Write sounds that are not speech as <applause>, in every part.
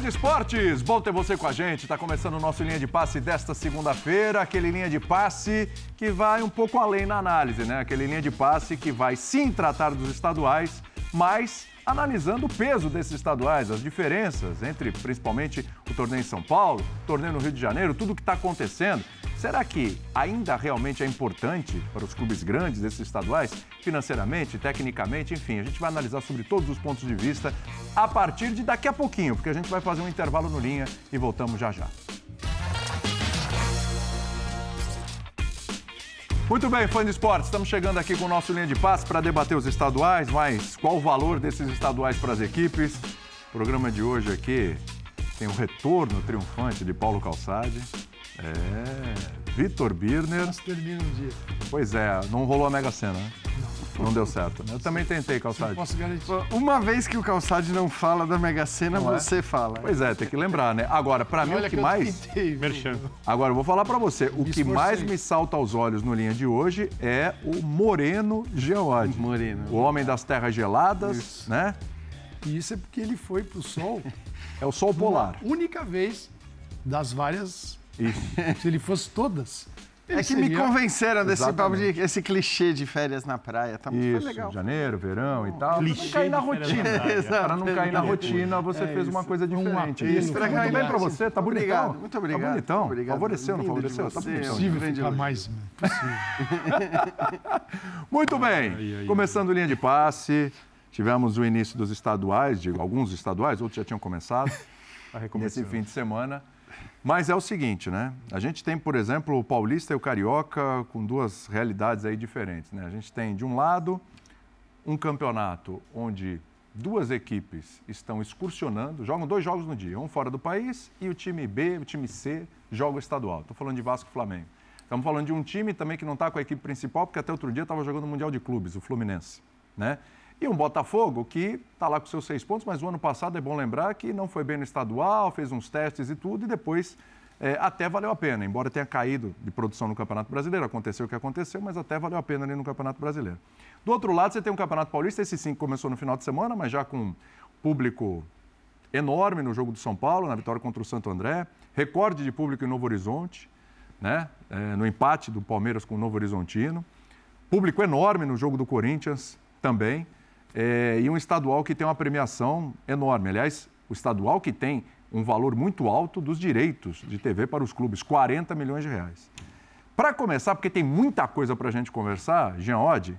De esportes, bom ter você com a gente. Está começando o nosso linha de passe desta segunda-feira, aquele linha de passe que vai um pouco além na análise, né? Aquele linha de passe que vai sim tratar dos estaduais, mas analisando o peso desses estaduais, as diferenças entre principalmente o torneio em São Paulo, o torneio no Rio de Janeiro, tudo o que está acontecendo. Será que ainda realmente é importante para os clubes grandes desses estaduais, financeiramente, tecnicamente, enfim, a gente vai analisar sobre todos os pontos de vista a partir de daqui a pouquinho, porque a gente vai fazer um intervalo no linha e voltamos já já. Muito bem, fã de esportes, estamos chegando aqui com o nosso linha de passe para debater os estaduais, mas qual o valor desses estaduais para as equipes? O programa de hoje aqui tem o retorno triunfante de Paulo Calçade. É, Vitor Birner. Nossa, termina um dia. Pois é, não rolou a Mega Sena, né? Não deu certo. Eu também tentei, Calçade. Posso garantir. Uma vez que o Calçade não fala da Mega Sena, Não é? você fala. Pois é, tem que lembrar, né? Agora, para mim, Olha o que eu mais. tentei? Merchan. Agora, eu vou falar para você. O Me que mais me salta aos olhos no linha de hoje é o Moreno Geode. Moreno. O homem das terras geladas, Isso. né? E isso é porque ele foi pro sol É o sol polar. uma única vez das várias. Isso. <laughs> Se ele fosse todas. É que me seria- convenceram desse papo de esse clichê de férias na praia. Tá muito Isso, legal. janeiro, verão e tal. Pra não Clichê cair na rotina. Para não cair na rotina, você É fez uma isso. coisa Um diferente. apelo Isso, pra muito bem para você, tá bonitão. Obrigado, muito obrigado. Tá bonitão. Obrigado. Favoreceu, não favoreceu? Tá bonitão. Possível ficar mais. Possível. <laughs> Muito bem. Começando linha de passe, tivemos o início dos estaduais, de alguns estaduais, outros já tinham começado <laughs> nesse fim de semana. Mas é o seguinte, né? A gente tem, por exemplo, o paulista e o carioca com duas realidades aí diferentes, né? A gente tem, de um lado, um campeonato onde duas equipes estão excursionando, jogam dois jogos no dia, um fora do país e o time B, o time C, joga estadual. Estou falando de Vasco e Flamengo. Estamos falando de um time também que não está com a equipe principal, porque até outro dia estava jogando o Mundial de Clubes, o Fluminense. Né? E um Botafogo que está lá com seus seis pontos, mas o ano passado é bom lembrar que não foi bem no estadual, fez uns testes e tudo, e depois é, até valeu a pena, embora tenha caído de produção no Campeonato Brasileiro, aconteceu o que aconteceu, mas até valeu a pena ali no Campeonato Brasileiro. Do outro lado, você tem um Campeonato Paulista, esse sim começou no final de semana, mas já com público enorme no jogo do São Paulo, na vitória contra o Santo André, recorde de público em Novo Horizonte, né? É, no empate do Palmeiras com o Novo Horizontino, público enorme no jogo do Corinthians também, é, e um estadual que tem uma premiação enorme. Aliás, o estadual que tem um valor muito alto dos direitos de TV para os clubes, 40 milhões de reais. Para começar, porque tem muita coisa para a gente conversar, Jean Oddi,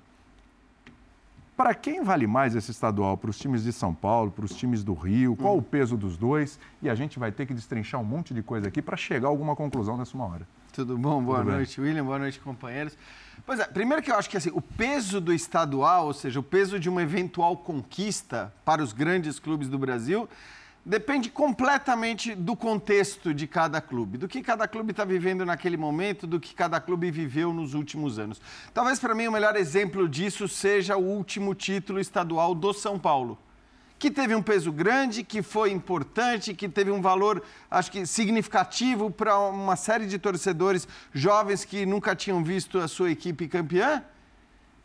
para quem vale mais esse estadual? Para os times de São Paulo, para os times do Rio? Qual o peso dos dois? E a gente vai ter que destrinchar um monte de coisa aqui para chegar a alguma conclusão nessa uma hora. Tudo bom? Boa Tudo bem. noite, William. Boa noite, companheiros. Pois é, primeiro que eu acho que assim, o peso do estadual, ou seja, o peso de uma eventual conquista para os grandes clubes do Brasil, depende completamente do contexto de cada clube, do que cada clube está vivendo naquele momento, do que cada clube viveu nos últimos anos. Talvez para mim o melhor exemplo disso seja o último título estadual do São Paulo que teve um peso grande, que foi importante, que teve um valor, acho que significativo para uma série de torcedores jovens que nunca tinham visto a sua equipe campeã.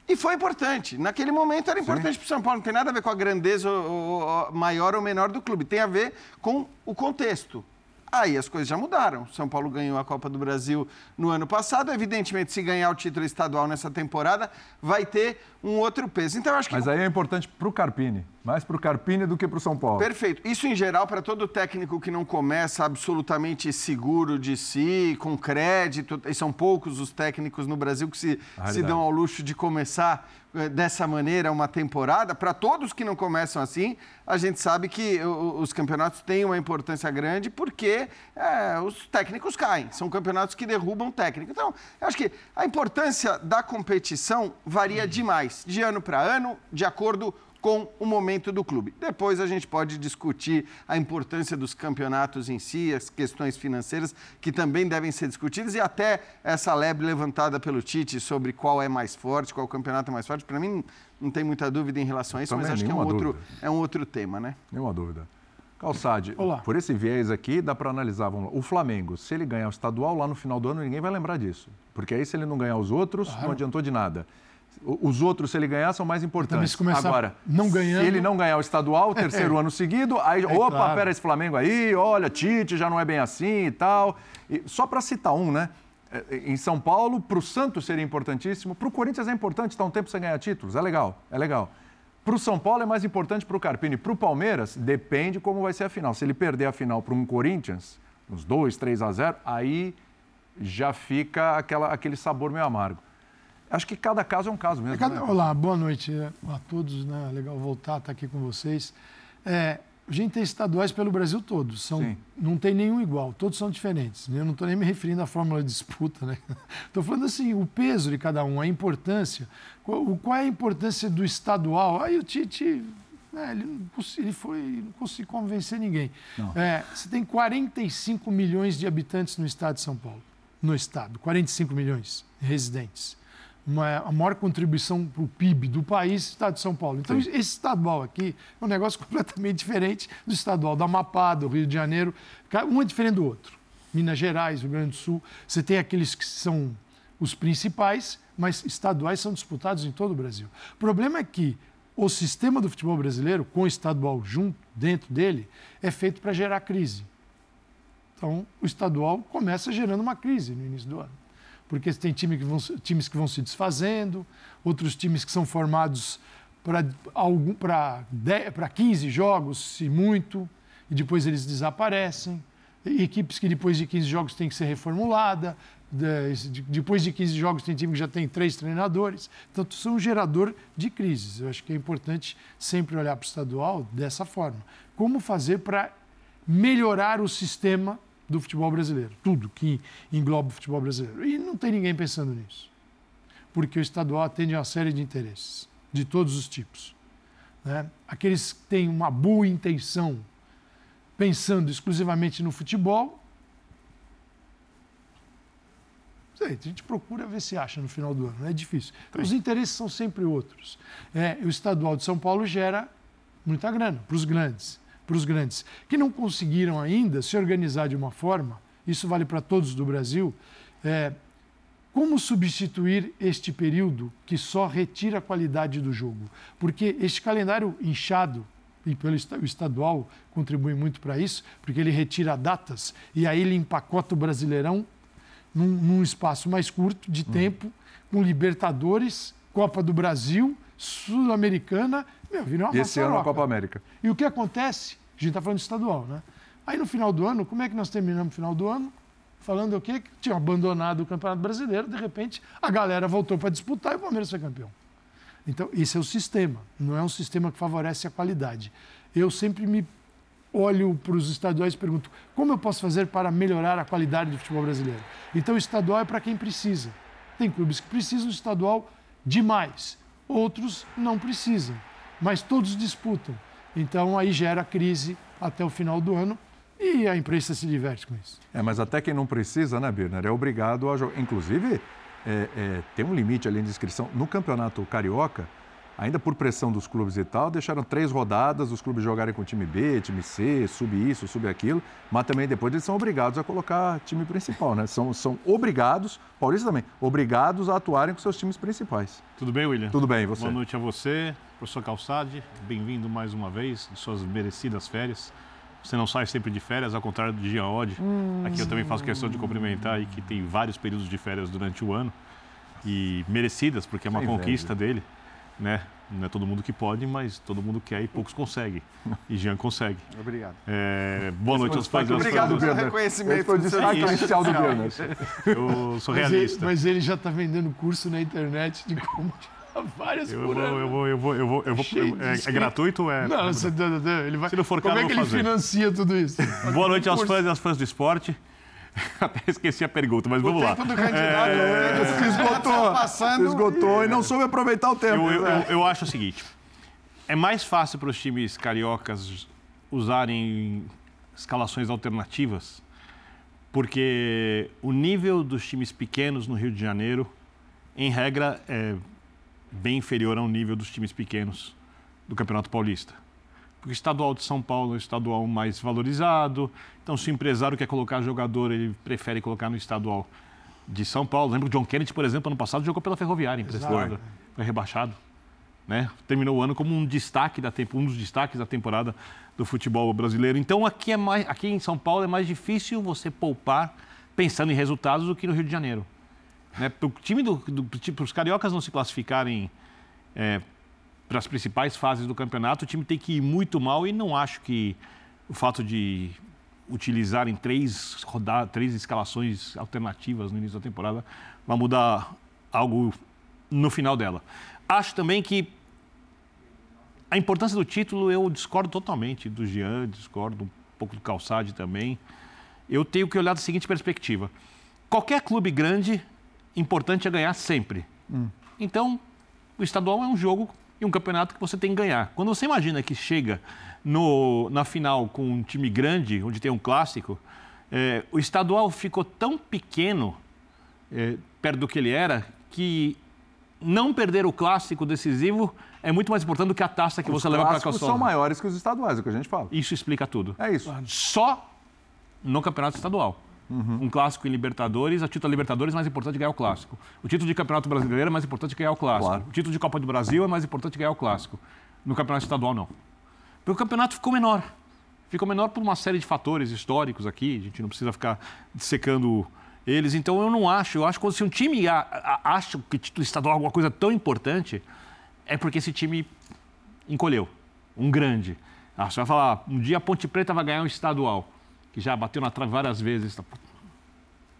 E foi importante. Naquele momento era importante para o São Paulo. Não tem nada a ver com a grandeza ou- ou- maior ou menor do clube. Tem a ver com o contexto. Aí as coisas já mudaram. São Paulo ganhou a Copa do Brasil no ano passado. Evidentemente, se ganhar o título estadual nessa temporada, vai ter um outro peso. Então, acho que Mas aí é importante para o Carpini, mais para o Carpini do que para o São Paulo. Perfeito. Isso em geral para todo técnico que não começa absolutamente seguro de si, com crédito. E são poucos os técnicos no Brasil que se, se dão ao luxo de começar eh, dessa maneira uma temporada. Para todos que não começam assim, a gente sabe que os campeonatos têm uma importância grande porque eh, os técnicos caem. São campeonatos que derrubam técnico. Então, eu acho que a importância da competição varia demais, de ano para ano, de acordo com o momento do clube. Depois a gente pode discutir a importância dos campeonatos em si, as questões financeiras que também devem ser discutidas e até essa lebre levantada pelo Tite sobre qual é mais forte, qual campeonato é mais forte. Para mim não tem muita dúvida em relação a isso, Também mas acho que é um, outro, é um outro tema, né? Nenhuma dúvida. Calçade, Olá. por esse viés aqui, dá para analisar. Vamos lá. O Flamengo, se ele ganhar o estadual lá no final do ano, ninguém vai lembrar disso. Porque aí, se ele não ganhar os outros, não adiantou de nada. Os outros, se ele ganhar, são mais importantes. Também se Agora, não ganhando... se ele não ganhar o estadual, <laughs> terceiro é. ano seguido, aí, é, opa, claro. pera esse Flamengo aí, olha, Tite já não é bem assim e tal. E, só para citar um, né? É, em São Paulo, para o Santos seria importantíssimo, para o Corinthians é importante, está um tempo sem ganhar títulos, é legal, é legal. Para o São Paulo é mais importante para o Carpini. Para o Palmeiras, depende como vai ser a final. Se ele perder a final para um Corinthians, uns 2, 3 a 0, aí já fica aquela, aquele sabor meio amargo. Acho que cada caso é um caso mesmo. É cada... né? Olá, boa noite a todos. Né? Legal voltar, estar tá aqui com vocês. É, a gente tem estaduais pelo Brasil todo. São, não tem nenhum igual, todos são diferentes. Eu não estou nem me referindo à fórmula de disputa, né? <laughs> Estou falando assim, o peso de cada um, a importância. Qual, qual é a importância do estadual? Aí o Tite é, ele, ele, foi, não conseguiu convencer ninguém. É, você tem 45 milhões de habitantes no estado de São Paulo. No estado, 45 milhões de residentes uma, a maior contribuição para o PIB do país, o estado de São Paulo. Então, Sim. esse estadual aqui é um negócio <laughs> completamente diferente do estadual do Amapá, do Rio de Janeiro. Um é diferente do outro. Minas Gerais, Rio Grande do Sul, você tem aqueles que são os principais, mas estaduais são disputados em todo o Brasil. O problema é que o sistema do futebol brasileiro, com o estadual junto, dentro dele, é feito para gerar crise. Então, o estadual começa gerando uma crise no início do ano porque tem time que vão, times que vão se desfazendo, outros times que são formados para 15 jogos, se muito, e depois eles desaparecem. Equipes que depois de 15 jogos têm que ser reformulada, depois de 15 jogos tem time que já tem três treinadores. Então, é um gerador de crises. Eu acho que é importante sempre olhar para o estadual dessa forma. Como fazer para melhorar o sistema do futebol brasileiro, tudo que engloba o futebol brasileiro. E não tem ninguém pensando nisso, porque o estadual atende a uma série de interesses, de todos os tipos. Né? Aqueles que têm uma boa intenção, pensando exclusivamente no futebol, sei, a gente procura ver se acha no final do ano, não é difícil. Então, os interesses são sempre outros. É, o estadual de São Paulo gera muita grana para os grandes para os grandes, que não conseguiram ainda se organizar de uma forma, isso vale para todos do Brasil, é, como substituir este período que só retira a qualidade do jogo? Porque este calendário inchado, e pelo o estadual contribui muito para isso, porque ele retira datas e aí ele empacota o Brasileirão num, num espaço mais curto de hum. tempo, com Libertadores, Copa do Brasil, Sul-Americana meu, virou uma Esse ano a Copa América. E o que acontece? A gente está falando de estadual, né? Aí no final do ano, como é que nós terminamos no final do ano? Falando o quê? Que tinha abandonado o Campeonato Brasileiro, de repente a galera voltou para disputar e o Palmeiras foi campeão. Então, esse é o sistema, não é um sistema que favorece a qualidade. Eu sempre me olho para os estaduais e pergunto como eu posso fazer para melhorar a qualidade do futebol brasileiro. Então, o estadual é para quem precisa. Tem clubes que precisam do estadual demais, outros não precisam mas todos disputam. Então aí gera crise até o final do ano e a imprensa se diverte com isso. É, mas até quem não precisa, né, Birner, é obrigado a jogar. Inclusive, é, é, tem um limite ali de inscrição. No campeonato carioca, ainda por pressão dos clubes e tal, deixaram três rodadas os clubes jogarem com time B, time C, sub isso, sub aquilo, mas também depois eles são obrigados a colocar time principal, né? São, são obrigados, Paulista também, obrigados a atuarem com seus times principais. Tudo bem, William? Tudo bem, e você? Boa noite a você, professor Calçade, bem-vindo mais uma vez de suas merecidas férias. Você não sai sempre de férias, ao contrário do Jean Odd. Hum. Aqui eu também faço questão de cumprimentar aí que tem vários períodos de férias durante o ano e merecidas, porque é uma Sem conquista velho. dele né? Não é todo mundo que pode, mas todo mundo quer e poucos conseguem. E Jean consegue. Obrigado. É, boa noite aos fãs. Obrigado pelo reconhecimento. Foi o destaque inicial do Bernard. Eu sou realista. Mas ele, mas ele já está vendendo curso na internet de como várias eu vou, eu vou, eu vou, eu vou, eu vou, é, é, gratuito ou é? Não, você, ele vai. Se não for caro, Como é que ele fazer. financia tudo isso? Boa noite aos fãs e às fãs do esporte. <laughs> Até esqueci a pergunta, mas o vamos lá. Do candidato, é... se esgotou, passando... se esgotou e não soube aproveitar o tempo. Eu, eu, eu, eu acho o seguinte: é mais fácil para os times cariocas usarem escalações alternativas, porque o nível dos times pequenos no Rio de Janeiro, em regra, é bem inferior ao nível dos times pequenos do Campeonato Paulista. Porque o estadual de São Paulo é o estadual mais valorizado. Então, se o empresário quer colocar jogador, ele prefere colocar no estadual de São Paulo. Lembro que o John Kennedy, por exemplo, ano passado jogou pela Ferroviária, emprestado. Foi rebaixado. Né? Terminou o ano como um destaque da um dos destaques da temporada do futebol brasileiro. Então aqui é mais, aqui em São Paulo é mais difícil você poupar pensando em resultados do que no Rio de Janeiro. Né? Para o time do, do tipo, os cariocas não se classificarem é, para as principais fases do campeonato, o time tem que ir muito mal e não acho que o fato de utilizarem três rodadas, três escalações alternativas no início da temporada vai mudar algo no final dela. Acho também que a importância do título eu discordo totalmente do Jean, discordo um pouco do Calçade também. Eu tenho que olhar da seguinte perspectiva: qualquer clube grande, importante é ganhar sempre. Hum. Então, o estadual é um jogo e um campeonato que você tem que ganhar. Quando você imagina que chega no, na final com um time grande, onde tem um clássico, é, o estadual ficou tão pequeno, é, perto do que ele era, que não perder o clássico decisivo é muito mais importante do que a taça que os você leva para a Os são maiores que os estaduais, é o que a gente fala. Isso explica tudo. É isso. Só no campeonato estadual. Uhum. Um clássico em Libertadores, a título da Libertadores é mais importante ganhar o clássico. O título de Campeonato Brasileiro é mais importante ganhar o clássico. Claro. O título de Copa do Brasil é mais importante ganhar o clássico. No campeonato estadual, não. Porque o campeonato ficou menor. Ficou menor por uma série de fatores históricos aqui, a gente não precisa ficar dissecando eles. Então eu não acho, eu acho que se um time acha que título estadual é alguma coisa tão importante, é porque esse time encolheu. Um grande. Ah, você vai falar, um dia a Ponte Preta vai ganhar um estadual que já bateu na trave várias vezes, tá,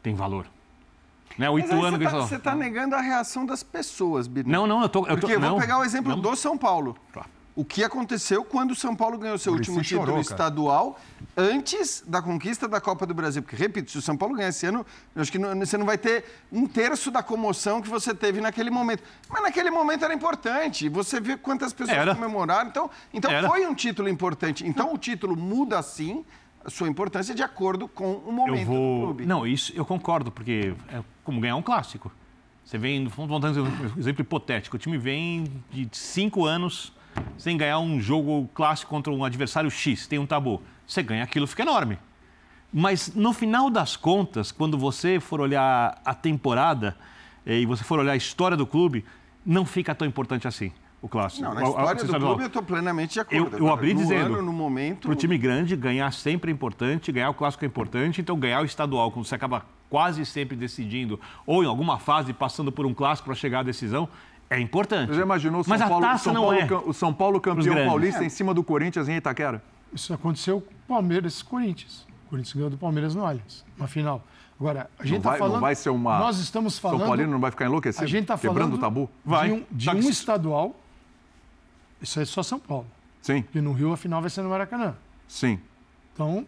tem valor. Né? O Ituano... Você está tá negando a reação das pessoas, Birne. Não, não, eu tô... Eu tô Porque eu vou pegar o exemplo não. do São Paulo. Tá. O que aconteceu quando o São Paulo ganhou seu último título chorou, estadual antes da conquista da Copa do Brasil? Porque, repito, se o São Paulo ganhar esse ano, eu acho que não, você não vai ter um terço da comoção que você teve naquele momento. Mas naquele momento era importante. Você vê quantas pessoas era. comemoraram. Então, então foi um título importante. Então o título muda sim sua importância de acordo com o momento vou... do clube. Não, isso eu concordo, porque é como ganhar um clássico. Você vem, vamos dar um exemplo hipotético, o time vem de cinco anos sem ganhar um jogo clássico contra um adversário X, tem um tabu. Você ganha aquilo, fica enorme. Mas no final das contas, quando você for olhar a temporada eh, e você for olhar a história do clube, não fica tão importante assim o clássico. Não, na história do clube eu estou plenamente de acordo. Eu, eu abri no dizendo, ano, no momento... para o time grande, ganhar sempre é importante, ganhar o clássico é importante, então ganhar o estadual, quando você acaba quase sempre decidindo, ou em alguma fase passando por um clássico para chegar à decisão, é importante. Você já imaginou o São, Mas Paulo, a taça São não Paulo, é. o São Paulo campeão paulista é. em cima do Corinthians em Itaquera? Isso aconteceu com o Palmeiras e Corinthians. O Corinthians ganhou do Palmeiras no Allianz, na final. Agora, a gente está falando. Não vai ser uma. Nós estamos falando. São Paulino não vai ficar enlouquecido? A gente está falando. Quebrando o tabu? Vai. De um, de um estadual isso é só São Paulo. Sim. Porque no Rio a final vai ser no Maracanã. Sim. Então,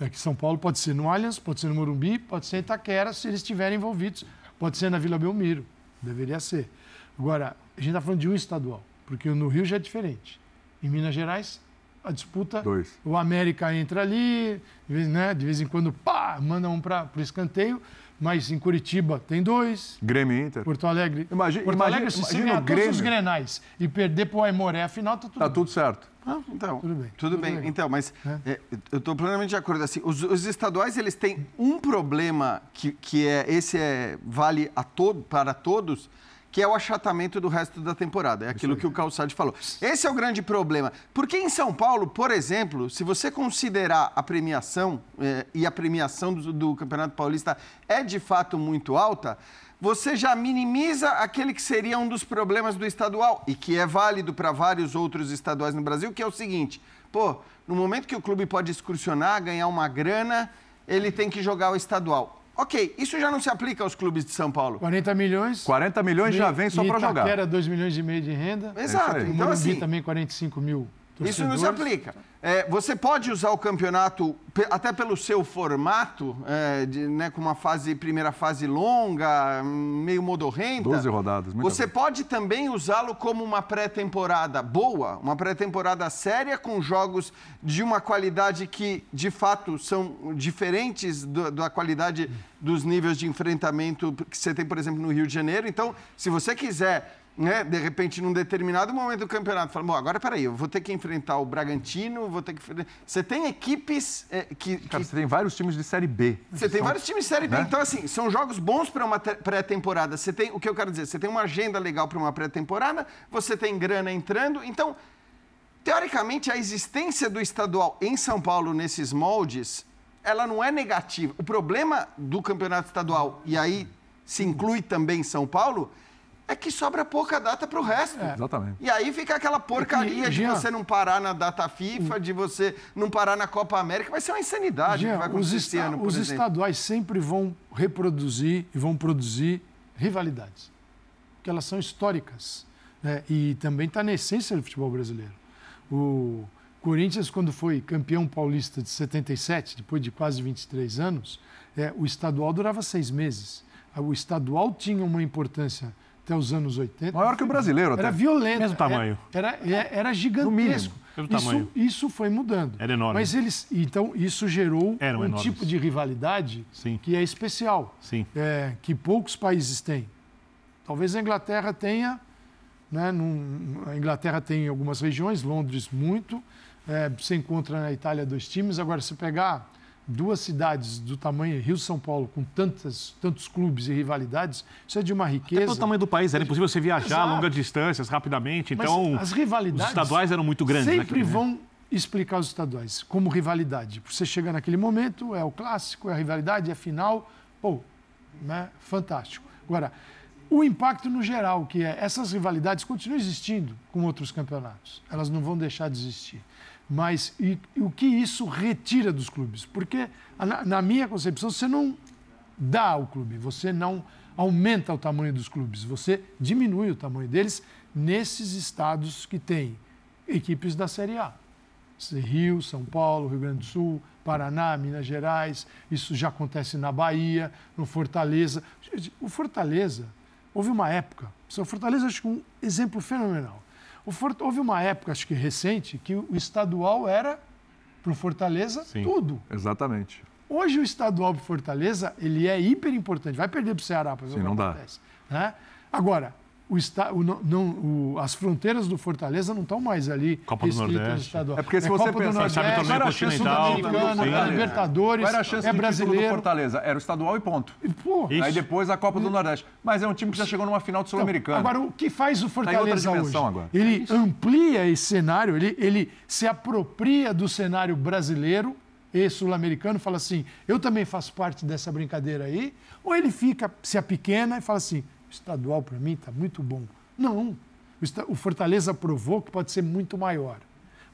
é que São Paulo pode ser no Allianz, pode ser no Morumbi, pode ser em Itaquera, se eles estiverem envolvidos. Pode ser na Vila Belmiro. Deveria ser. Agora, a gente está falando de um estadual, porque no Rio já é diferente. Em Minas Gerais, a disputa. Dois. O América entra ali, né, de vez em quando, pá, manda um para o escanteio mas em Curitiba tem dois. Grêmio Inter. Porto Alegre. Imagina, Porto Alegre, imagina, se ganhar todos os grenais e perder para o Aimoré a final, tá tudo Tá tudo certo. Ah, então, tudo bem. Tudo, tudo bem. Legal. Então, mas é. É, eu estou plenamente de acordo. Assim, os, os, estaduais eles têm um problema que, que é esse é vale a todo para todos, que é o achatamento do resto da temporada. É aquilo que o Calçade falou. Esse é o grande problema. Porque em São Paulo, por exemplo, se você considerar a premiação, é, e a premiação do, do Campeonato Paulista é de fato muito alta, você já minimiza aquele que seria um dos problemas do estadual e que é válido para vários outros estaduais no Brasil, que é o seguinte: pô, no momento que o clube pode excursionar, ganhar uma grana, ele tem que jogar o estadual. Ok, isso já não se aplica aos clubes de São Paulo. 40 milhões. 40 milhões já vem só para jogar. Era 2 milhões e meio de renda. Exato. É então, assim, também 45 mil Torcedores. Isso não se aplica. É, você pode usar o campeonato, até pelo seu formato, é, de, né, com uma fase, primeira fase longa, meio modorrenta. 12 rodadas. Você pode também usá-lo como uma pré-temporada boa, uma pré-temporada séria, com jogos de uma qualidade que, de fato, são diferentes do, da qualidade dos níveis de enfrentamento que você tem, por exemplo, no Rio de Janeiro. Então, se você quiser né, de repente, num determinado momento do campeonato, fala, bom, agora peraí, eu vou ter que enfrentar o Bragantino, vou ter que. Você tem equipes é, que, Cara, você tem vários times de Série B. Você tem vários times de Série B. Né? Então, assim, são jogos bons para uma pré-temporada. Você tem, o que eu quero dizer, você tem uma agenda legal para uma pré-temporada, você tem grana entrando. Então, teoricamente, a existência do estadual em São Paulo nesses moldes, ela não é negativa. O problema do campeonato estadual, e aí se inclui também São Paulo, é que sobra pouca data para o resto. É. Exatamente. E aí fica aquela porcaria de você não parar na data FIFA, de você não parar na Copa América. Vai ser uma insanidade Jean, que vai acontecer os, esta ano, os estaduais sempre vão reproduzir e vão produzir rivalidades, porque elas são históricas. Né? E também está na essência do futebol brasileiro. O Corinthians, quando foi campeão paulista de 77, depois de quase 23 anos, é, o estadual durava seis meses. O estadual tinha uma importância até os anos 80. Maior que o brasileiro, até. Era violento. Mesmo tamanho. Era, era, era gigantesco. Mesmo tamanho. Isso, isso foi mudando. Era enorme. Mas eles, então, isso gerou Eram um enormes. tipo de rivalidade Sim. que é especial. Sim. É, que poucos países têm. Talvez a Inglaterra tenha, né, num, a Inglaterra tem algumas regiões, Londres muito. É, você encontra na Itália dois times. Agora, se pegar duas cidades do tamanho Rio São Paulo, com tantas, tantos clubes e rivalidades, isso é de uma riqueza. Até pelo tamanho do país, era impossível você viajar Exato. longas distâncias rapidamente. Então, Mas as rivalidades os estaduais eram muito grandes. Sempre né? vão explicar os estaduais como rivalidade. Você chega naquele momento, é o clássico, é a rivalidade, é a final. Pô, né? fantástico. Agora, o impacto no geral, que é essas rivalidades continuam existindo com outros campeonatos. Elas não vão deixar de existir. Mas e, e o que isso retira dos clubes? Porque, na, na minha concepção, você não dá ao clube, você não aumenta o tamanho dos clubes, você diminui o tamanho deles nesses estados que têm equipes da Série A. Rio, São Paulo, Rio Grande do Sul, Paraná, Minas Gerais, isso já acontece na Bahia, no Fortaleza. O Fortaleza, houve uma época, o Fortaleza acho que um exemplo fenomenal. Houve uma época, acho que recente, que o estadual era para o Fortaleza Sim, tudo. Exatamente. Hoje o estadual para o Fortaleza ele é hiper importante. Vai perder para o Ceará para ver Sim, o que não acontece. Dá. Né? Agora, o, esta, o, não, o, as fronteiras do Fortaleza não estão mais ali Copa do Nordeste. É porque se é você Copa pensar, sabe torneio continental, é Libertadores, era a chance é brasileiro. do Fortaleza? Era o estadual e ponto. Pô, Aí depois a Copa do Nordeste. Mas é um time que já chegou numa final do Sul-Americano. Então, agora, o que faz o tá Fortaleza tá hoje? Agora. Ele amplia esse cenário, ele, ele se apropria do cenário brasileiro e sul-americano, fala assim, eu também faço parte dessa brincadeira aí, ou ele fica, se apequena e fala assim, estadual para mim está muito bom. Não. O Fortaleza provou que pode ser muito maior.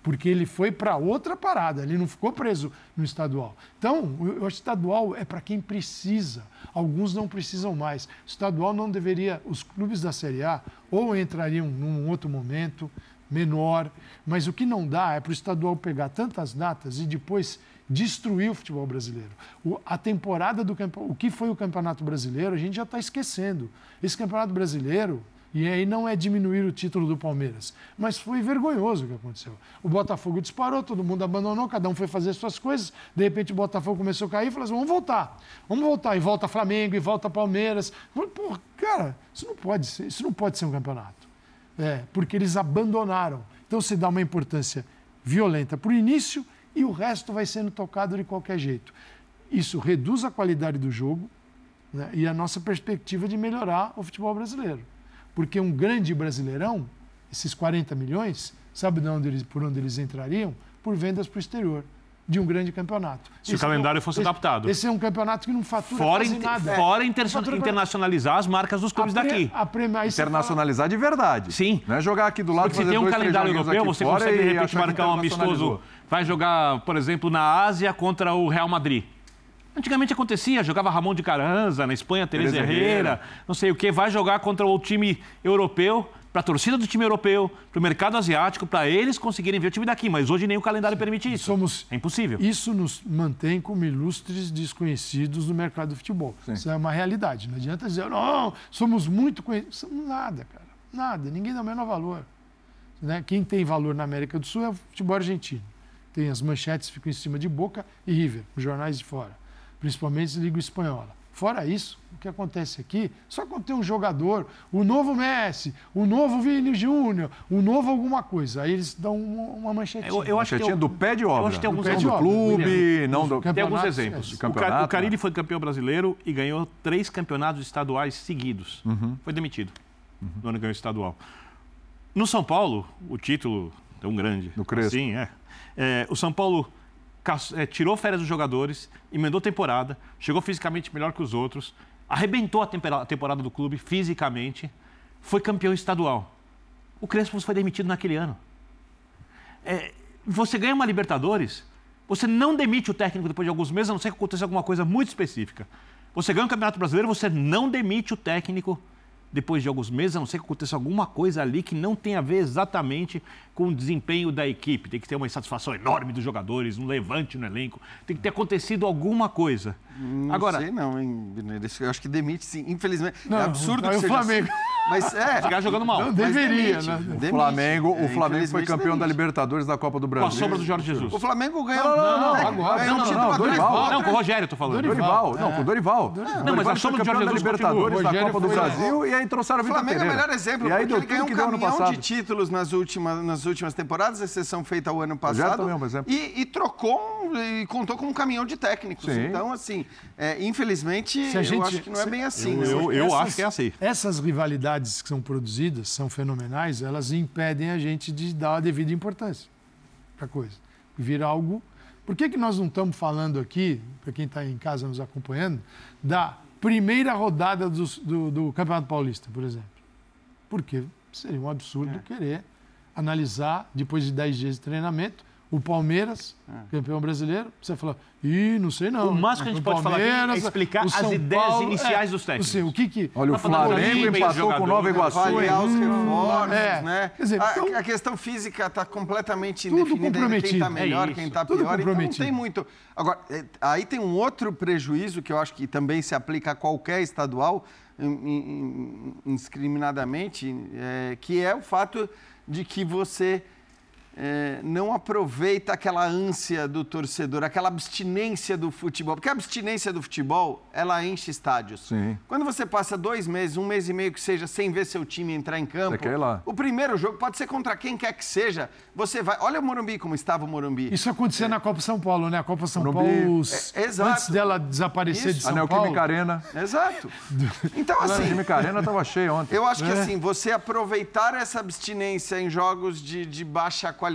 Porque ele foi para outra parada, ele não ficou preso no estadual. Então, o estadual é para quem precisa. Alguns não precisam mais. O estadual não deveria. Os clubes da Série A ou entrariam num outro momento menor, mas o que não dá é para o estadual pegar tantas datas e depois destruir o futebol brasileiro. O, a temporada do o que foi o Campeonato Brasileiro, a gente já está esquecendo. Esse Campeonato Brasileiro e aí não é diminuir o título do Palmeiras. Mas foi vergonhoso o que aconteceu. O Botafogo disparou, todo mundo abandonou, cada um foi fazer suas coisas. De repente o Botafogo começou a cair e falou assim: vamos voltar. Vamos voltar. E volta Flamengo, e volta Palmeiras. Pô, cara, isso não pode ser, isso não pode ser um campeonato. É, porque eles abandonaram. Então se dá uma importância violenta para o início e o resto vai sendo tocado de qualquer jeito. Isso reduz a qualidade do jogo né, e a nossa perspectiva de melhorar o futebol brasileiro. Porque um grande brasileirão, esses 40 milhões, sabe de onde eles, por onde eles entrariam? Por vendas para o exterior de um grande campeonato. Se esse o calendário é, fosse esse, adaptado. Esse é um campeonato que não fatura fora quase nada. Fora inter fatura internacionalizar as marcas dos clubes pre, daqui. Pre, internacionalizar fala... de verdade. Sim. Não é jogar aqui do lado Porque se tem um calendário europeu, você consegue de repente marcar um amistoso. Vai jogar, por exemplo, na Ásia contra o Real Madrid. Antigamente acontecia, jogava Ramon de Caranza, na Espanha, Teresa Herrera, Herrera, não sei o que, vai jogar contra o time europeu, para a torcida do time europeu, para o mercado asiático, para eles conseguirem ver o time daqui. Mas hoje nem o calendário permite isso. Somos, é impossível. Isso nos mantém como ilustres desconhecidos no mercado do futebol. Sim. Isso é uma realidade. Não adianta dizer, não, somos muito conhecidos. Somos nada, cara. Nada. Ninguém dá o menor valor. Né? Quem tem valor na América do Sul é o futebol argentino. Tem as manchetes ficam em cima de Boca e River, os jornais de fora principalmente Liga Espanhola. Fora isso, o que acontece aqui, só quando tem um jogador, o novo Messi, o novo Vini Júnior, o novo alguma coisa, aí eles dão uma, uma manchetinha. Eu, eu acho que eu, do pé de obra. Eu acho que tem alguns do, do clube, não do Tem alguns exemplos. É, o, o Carilli foi campeão brasileiro e ganhou três campeonatos estaduais seguidos. Uhum. Foi demitido uhum. no ano que ganhou estadual. No São Paulo, o título tão grande. No Crespo. Sim, é. É. O São Paulo é, tirou férias dos jogadores, emendou temporada, chegou fisicamente melhor que os outros, arrebentou a temporada do clube fisicamente, foi campeão estadual. O Crespo foi demitido naquele ano. É, você ganha uma Libertadores, você não demite o técnico depois de alguns meses, a não ser que aconteça alguma coisa muito específica. Você ganha um Campeonato Brasileiro, você não demite o técnico depois de alguns meses, a não ser que aconteça alguma coisa ali que não tenha a ver exatamente com o desempenho da equipe. Tem que ter uma insatisfação enorme dos jogadores, um levante no elenco. Tem que ter acontecido alguma coisa. Não Agora, sei não, hein, Eu acho que demite sim. Infelizmente, não, é absurdo que seja o Flamengo. Assim. Mas é. Ficar jogando mal. Não deveria, demite, né? Demite. O Flamengo, o é, Flamengo foi campeão demite. da Libertadores da Copa do Brasil. Com a sombra do Jorge Jesus. O Flamengo ganhou. Não, não, não, agora. Ganhou não, não, não, Dorival. Não, com o Rogério, eu tô falando. Dorival. Não, com o Dorival. Não, mas a sombra do Jorge Jesus da Libertadores da Copa do Brasil e aí trouxeram a Vitor Flamengo é o melhor exemplo, porque ele ganhou um caminhão de títulos nas últimas temporadas, exceção feita o ano passado. E trocou e contou com um caminhão de técnicos. Então, assim, infelizmente, eu acho que não é bem assim. Eu acho que é assim. Essas rivalidades que são produzidas produzidas são fenomenais, elas impedem a gente de dar a devida importância para a coisa. Vira algo. Por que, que nós não estamos falando aqui, para quem está em casa nos acompanhando, da primeira rodada do, do, do, Campeonato Paulista, por exemplo? Porque seria um absurdo é. querer analisar, depois de 10 dias de treinamento, o Palmeiras, é. campeão brasileiro, você fala, ih, não sei não. O máximo que a gente pode falar aqui é explicar as ideias Paulo, iniciais é, dos técnicos. Sei, o que que... Olha, o Flamengo empatou com Nova Iguaçu. Avaliar os reforços, é. né? Quer dizer, então, a, a, questão física está completamente indefinida. Quem está melhor, é quem está pior. Então não tem muito... Agora, é, aí tem um outro prejuízo que eu acho que também se aplica a qualquer estadual, indiscriminadamente, é, que é o fato de que você é, não aproveita aquela ânsia do torcedor, aquela abstinência do futebol. Porque a abstinência do futebol, ela enche estádios. Sim. Quando você passa dois meses, um mês e meio que seja, sem ver seu time entrar em campo, você quer ir lá. o primeiro jogo pode ser contra quem quer que seja. Você vai. Olha o Morumbi como estava o Morumbi. Isso acontecia é. na Copa São Paulo, né? A Copa São Morumbi. Paulo, é, exato. antes dela desaparecer Isso. de São a Paulo. A Arena. Exato. Então, assim. A Neoquímica Arena estava cheia ontem. Eu acho que, é. assim, você aproveitar essa abstinência em jogos de, de baixa qualidade,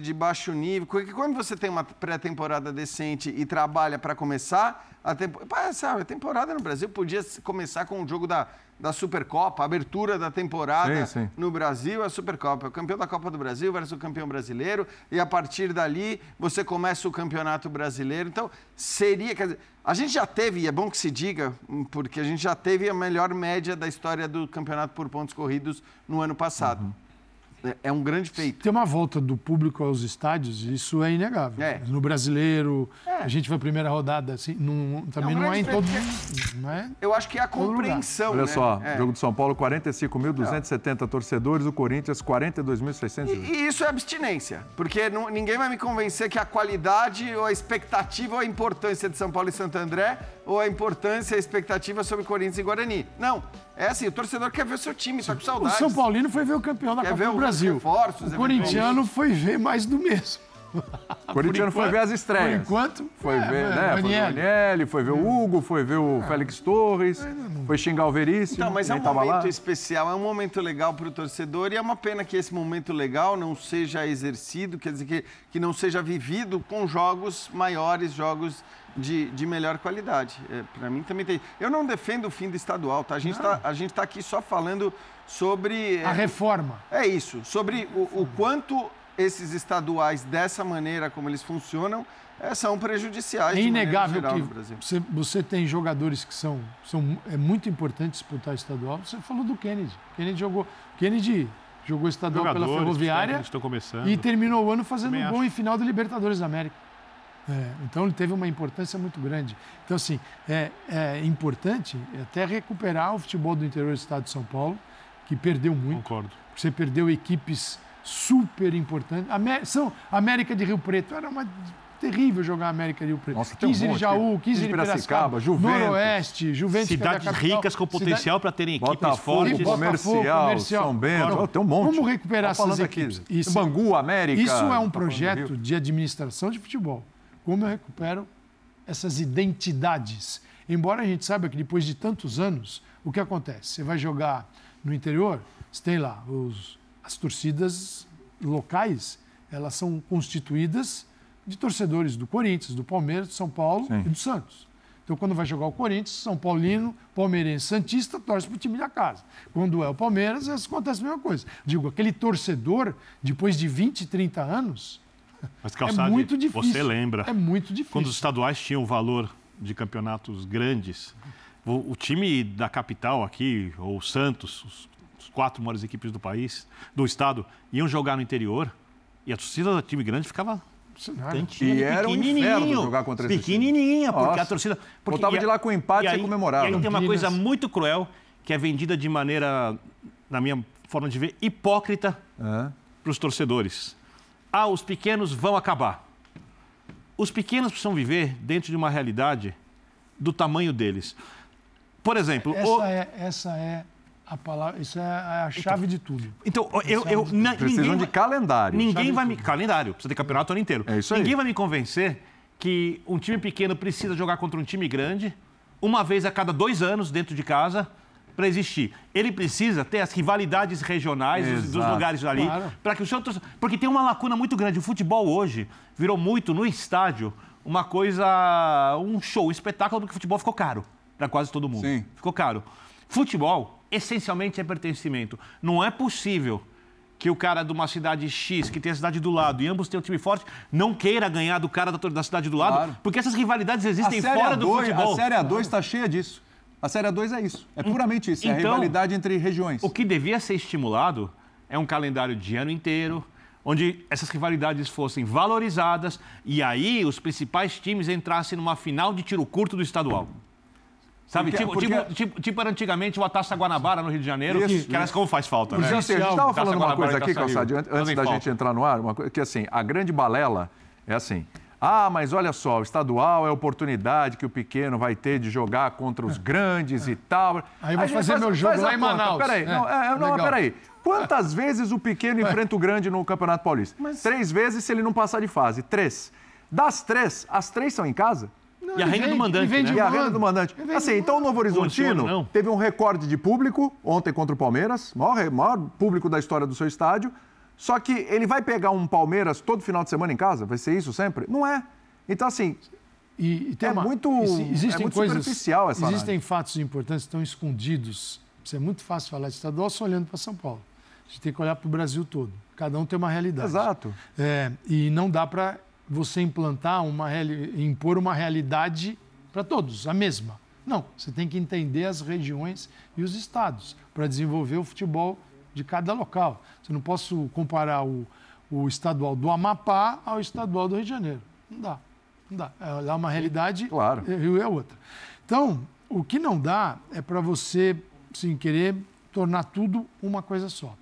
de baixo nível, porque quando você tem uma pré-temporada decente e trabalha para começar, a, tempo... sabe, a temporada no Brasil podia começar com o jogo da, da Supercopa, a abertura da temporada sim, sim. no Brasil, a Supercopa. O campeão da Copa do Brasil versus o campeão brasileiro, e a partir dali você começa o campeonato brasileiro. Então, seria. Dizer, a gente já teve, e é bom que se diga, porque a gente já teve a melhor média da história do campeonato por pontos corridos no ano passado. Uhum é um grande feito. Tem uma volta do público aos estádios, isso é inegável. É. No brasileiro, é. a gente foi a primeira rodada, assim, não, também é um não é em todo mundo. É Eu acho que é a compreensão. Olha né? só, é. jogo de São Paulo, 45.270 torcedores, o Corinthians, 42.600. E, e isso é abstinência, porque não, ninguém vai me convencer que a qualidade, ou a expectativa, ou a importância de São Paulo e Santo André, ou a importância, a expectativa sobre Corinthians e Guarani. Não. É assim, o torcedor quer ver o seu time, está com saudade. O São Paulino foi ver o campeão da quer Copa do Brasil. Reforços, o corintiano foi ver mais do mesmo. O corintiano foi ver as estreias. Por enquanto. Foi é, ver, né? Foi ver o Daniele, foi ver o Hugo, foi ver o é. Félix Torres, foi xingar o Veríssimo. Então, mas é um momento lá. especial, é um momento legal para o torcedor e é uma pena que esse momento legal não seja exercido, quer dizer, que, que não seja vivido com jogos maiores, jogos de, de melhor qualidade. É, Para mim também tem. Eu não defendo o fim do estadual, tá? A gente está tá aqui só falando sobre. A é, reforma. É isso, sobre o, o, quanto esses estaduais, dessa maneira como eles funcionam, é, são prejudiciais. É inegável geral, que você, você, tem jogadores que são, são. É muito importante disputar estadual. Você falou do Kennedy. Kennedy jogou. Kennedy jogou estadual Jogadores, pela Ferroviária. Estão começando. E terminou o ano fazendo Também um bom acho. em final do Libertadores da América. É, então ele teve uma importância muito grande. Então, assim, é, é importante até recuperar o futebol do interior do estado de São Paulo, que perdeu muito. Concordo. Você perdeu equipes super importantes. Amé São América de Rio Preto era uma terrível jogar América Rio Preto. Nossa, 15 um de Jaú, 15 de Piracicaba, Juventus. Noroeste, Juventus. Cidades ricas com potencial para terem equipes Botafogo, fortes. Comercial, comercial, São Bento, claro. tem um monte. Como recuperar essas equipes? Aqui. Isso, Bangu, América. Isso é um projeto de administração de futebol. Como eu recupero essas identidades? Embora a gente saiba que depois de tantos anos, o que acontece? Você vai jogar no interior, você tem lá os, as torcidas locais, elas são constituídas de torcedores do Corinthians, do Palmeiras, do São Paulo Sim. e do Santos. Então, quando vai jogar o Corinthians, São Paulino, palmeirense, Santista, torce para o time da casa. Quando é o Palmeiras, acontece a mesma coisa. Digo, aquele torcedor, depois de 20, 30 anos, Mas, Calçade, é muito difícil. Você lembra? É muito difícil. Quando os estaduais tinham o valor de campeonatos grandes, o, o time da capital aqui, ou Santos, os, os quatro maiores equipes do país, do estado, iam jogar no interior e a torcida do time grande ficava e era um inferno jogar contra esse Pequenininha, porque Nossa. a torcida... Porque, Voltava de lá com empate e aí, comemorava. E aí tem uma coisa muito cruel, que é vendida de maneira, na minha forma de ver, hipócrita é. para os torcedores. Ah, os pequenos vão acabar. Os pequenos precisam viver dentro de uma realidade do tamanho deles. Por exemplo... Essa, o... é, essa é a palavra, isso é a então, chave então, de tudo. Então, eu, eu, na, precisam de calendário. Ninguém vai me calendário, precisa ter campeonato o ano inteiro. É isso aí. Ninguém vai me convencer que um time pequeno precisa jogar contra um time grande uma vez a cada dois anos dentro de casa para existir. Ele precisa ter as rivalidades regionais dos, dos, lugares ali claro. para que o seu porque tem uma lacuna muito grande. O futebol hoje virou muito no estádio uma coisa, um show, um espetáculo porque o futebol ficou caro para quase todo mundo. Sim. Ficou caro. Futebol essencialmente é pertencimento. Não é possível que o cara de uma cidade X, que tem a cidade do lado, e ambos têm um time forte, não queira ganhar do cara da, cidade do lado, claro. porque essas rivalidades existem fora do futebol. A Série A2 está cheia disso. A Série A2 é isso. É puramente isso. Então, é a então, rivalidade entre regiões. O que devia ser estimulado é um calendário de ano inteiro, onde essas rivalidades fossem valorizadas e aí os principais times entrassem numa final de tiro curto do estadual. Sabe, porque, tipo, porque... Tipo, tipo, tipo, era antigamente uma taça Guanabara no Rio de Janeiro, isso, que, aliás, como faz falta, né? Gente, a gente estava falando uma coisa aqui, Calçade, antes, da falta. gente entrar no ar, uma coisa, que assim, a grande balela é assim, ah, mas olha só, o estadual é a oportunidade que o pequeno vai ter de jogar contra os grandes é. e tal. Aí vai fazer faz, meu jogo lá em Manaus. Peraí, é, não, é, não peraí. Quantas <laughs> vezes o pequeno enfrenta o grande no Campeonato Paulista? Mas... Três vezes se ele não passar de fase. Três. Das três, as três são em casa? Não, e a renda do mandante, né? E a renda do mandante. Assim, então o Novo Horizontino teve um recorde de público ontem contra o Palmeiras, maior, maior público da história do seu estádio. Só que ele vai pegar um Palmeiras todo final de semana em casa? Vai ser isso sempre? Não é. Então, assim, e, e é, uma, muito, existem é muito coisas, superficial essa Existem análise. fatos importantes que estão escondidos. Isso é muito fácil falar de estadual só olhando para São Paulo. A gente tem que olhar para o Brasil todo. Cada um tem uma realidade. Exato. É, e não dá para você implantar uma impor uma realidade para todos, a mesma. Não, você tem que entender as regiões e os estados para desenvolver o futebol de cada local. Você não posso comparar o, o estadual do Amapá ao estadual do Rio de Janeiro. Não dá. Não dá. É lá uma realidade, claro. Rio é outra. Então, o que não dá é para você, sem querer, tornar tudo uma coisa só.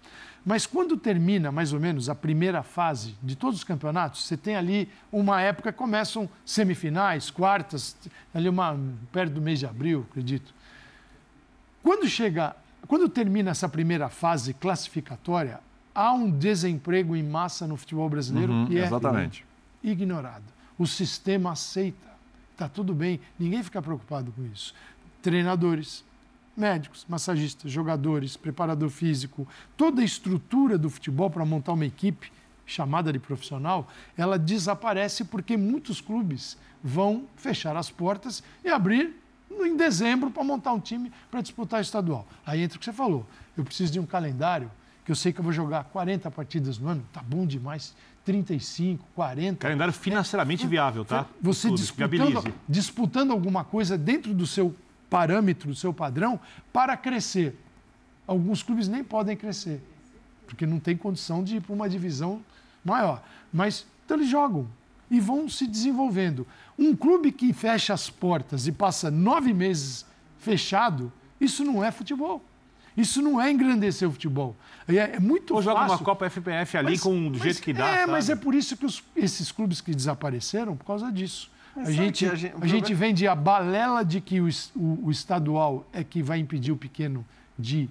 Mas quando termina, mais ou menos, a primeira fase de todos os campeonatos, você tem ali uma época, começam semifinais, quartas, ali uma, perto do mês de abril, acredito. Quando chega, quando termina essa primeira fase classificatória, há um desemprego em massa no futebol brasileiro uhum, que é exatamente. ignorado. O sistema aceita. Está tudo bem, ninguém fica preocupado com isso. Treinadores, médicos, massagistas, jogadores, preparador físico, toda a estrutura do futebol para montar uma equipe chamada de profissional, ela desaparece porque muitos clubes vão fechar as portas e abrir em dezembro para montar um time para disputar o estadual. Aí entra o que você falou. Eu preciso de um calendário que eu sei que eu vou jogar 40 partidas no ano, tá bom demais. 35, 40. Calendário financeiramente é, viável, tá? Você disputando, disputando alguma coisa dentro do seu parâmetro, do seu padrão, para crescer. Alguns clubes nem podem crescer, porque não tem condição de ir para uma divisão maior. Mas então eles jogam e vão se desenvolvendo. Um clube que fecha as portas e passa nove meses fechado, isso não é futebol. Isso não é engrandecer o futebol. É, é muito Ou fácil. joga uma Copa FPF ali Mas- com do mas- jeito que dá. É, mas é sabe? por isso que os- esses clubes que desapareceram, por causa disso. Mas A gente, a gente- a gente problema- vende a balela de que o, o- o estadual é que vai impedir o pequeno de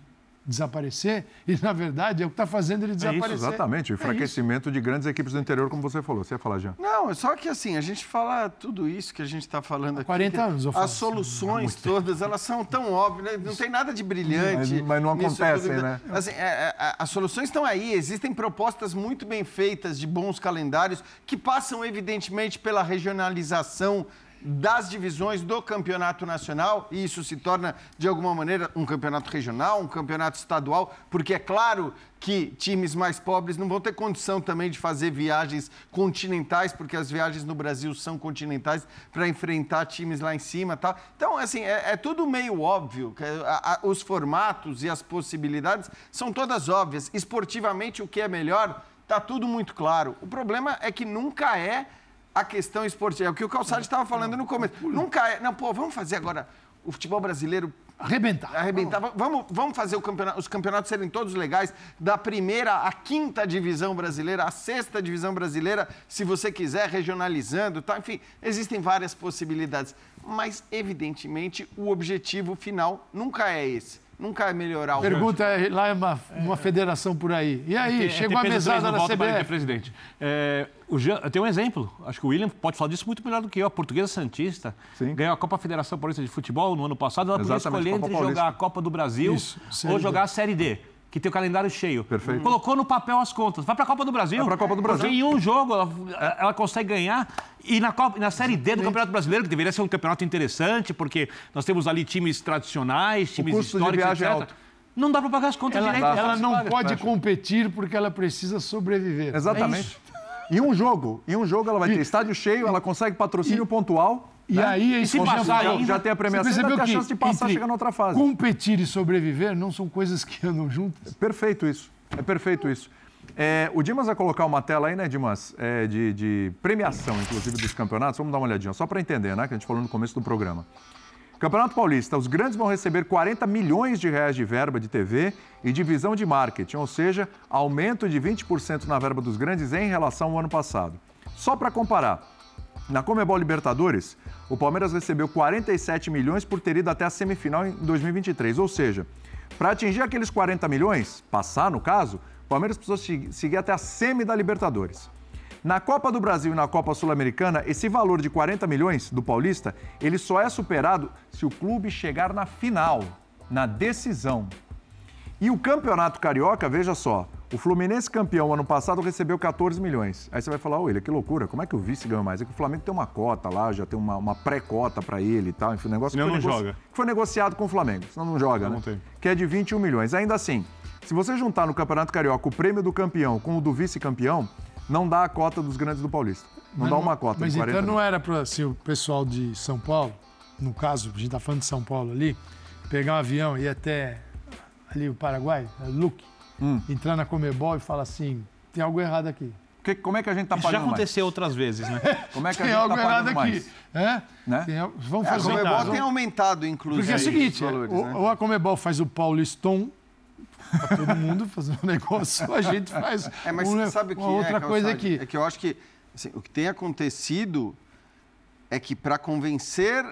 desaparecer, <laughs> e na verdade é o que está fazendo ele desaparecer. Exatamente, o É isso. enfraquecimento de grandes equipes do interior, como você falou. Você ia falar, Jean? Não, é só que assim, a gente fala tudo isso que a gente está falando aqui. 40 que anos eu falo As isso. soluções todas, elas são tão óbvias, né? não tem nada de brilhante. Mas- mas não acontecem, né? Assim, é, é, as soluções estão aí, existem propostas muito bem feitas de bons calendários que passam, evidentemente, pela regionalização das divisões do campeonato nacional, e isso se torna, de alguma maneira, um campeonato regional, um campeonato estadual, porque é claro que times mais pobres não vão ter condição também de fazer viagens continentais, porque as viagens no Brasil são continentais, para enfrentar times lá em cima tal. Então, assim, é, é tudo meio óbvio. a- a- os formatos e as possibilidades são todas óbvias. Esportivamente, o que é melhor, está tudo muito claro. O problema é que nunca é a questão esportiva. É o que o Calçado estava falando no começo. Nunca é. Não, pô, vamos fazer agora o futebol brasileiro Arrebentar. arrebentar. Vamos, vamos fazer o campeonato- os campeonatos serem todos legais, da primeira à quinta divisão brasileira, à sexta divisão brasileira, se você quiser, regionalizando, tá? enfim, existem várias possibilidades. Mas, evidentemente, o objetivo final nunca é esse. Nunca é melhorar o Pergunta é, lá é uma, uma federação por aí. E aí, É, chegou a TP3 mesada da CBF. presidente. É, o Jean, eu tenho um exemplo. Acho que o William pode falar disso muito melhor do que eu. A Portuguesa Santista Sim. ganhou a Copa Federação Paulista de Futebol no ano passado. Ela podia Exatamente, escolher Copa entre jogar a Copa do Brasil Isso, ou jogar a Série D. Que tem o calendário cheio. Perfeito. Colocou no papel as contas. Vai para a Copa do Brasil. Vai pra Copa do Brasil. Em um jogo ela, ela consegue ganhar. E na, Copa, na Série D do Campeonato Brasileiro, que deveria ser um campeonato interessante, porque nós temos ali times tradicionais, times custo de históricos, viagem é etc. alto. Não dá para pagar as contas Ela, direito. ela não paga. pode competir porque ela precisa sobreviver. É Exatamente. isso. Em um jogo, em um jogo ela vai ter estádio cheio, ela consegue patrocínio pontual. E né? aí, é E se que passar já- já tem a premiação, Você percebeu tem a que chance de passar, chegar na outra fase. Competir e sobreviver não são coisas que andam juntas. Perfeito isso. É perfeito isso. É, o Dimas vai colocar uma tela aí, né, Dimas, é, de, de premiação, inclusive, dos campeonatos. Vamos dar uma olhadinha, só para entender, né, que a gente falou no começo do programa. Campeonato Paulista, os grandes vão receber 40 milhões de reais de verba de TV e divisão de marketing, ou seja, aumento de 20% na verba dos grandes em relação ao ano passado. Só para comparar, na Comebol Libertadores, o Palmeiras recebeu 47 milhões por ter ido até a semifinal em 2023. Ou seja, para atingir aqueles 40 milhões, passar no caso, o Palmeiras precisou se- seguir até a semi da Libertadores. Na Copa do Brasil e na Copa Sul-Americana, esse valor de 40 milhões do Paulista, ele só é superado se o clube chegar na final, na decisão. E o Campeonato Carioca, veja só, o Fluminense campeão ano passado recebeu 14 milhões. Aí você vai falar, ele, que loucura, como é que o vice ganhou mais? É que o Flamengo tem uma cota lá, já tem uma, uma pré-cota para ele e tal, enfim, um negócio Senão que foi, não joga. que foi negociado com o Flamengo, senão não joga, Não né? tem. Que é de 21 milhões. Ainda assim, se você juntar no Campeonato Carioca o prêmio do campeão com o do vice-campeão, não dá a cota dos grandes do Paulista. Não dá uma cota Mas de 40 então não era para se o pessoal de São Paulo, no caso, a gente está falando de São Paulo ali, pegar um avião e ir até ali o Paraguai, Luque, Hum. entrar na Comebol e falar assim, tem algo errado aqui. Que- como é que a gente tá Isso já pagando mais? aconteceu outras vezes, né? <laughs> Como é que a Tem gente algo tá errado pagando aqui. mais? É? Né? Tem vamos É, a fazer Comebol tem aumentado, inclusive. Porque é o seguinte, os valores, ou, né? ou a Comebol faz o Pauliston, pra todo mundo fazer um <laughs> negócio, ou a gente faz É, mas um- você sabe o que uma outra é, coisa aqui. É que eu acho que assim, o que tem acontecido é que para convencer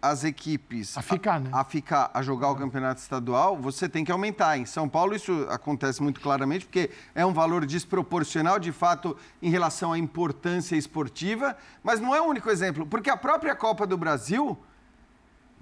as equipes A ficar, né? a, ficar, a jogar o campeonato estadual, você tem que aumentar. Em São Paulo isso acontece muito claramente, porque é um valor desproporcional, de fato, em relação à importância esportiva, mas não é o único exemplo, porque a própria Copa do Brasil,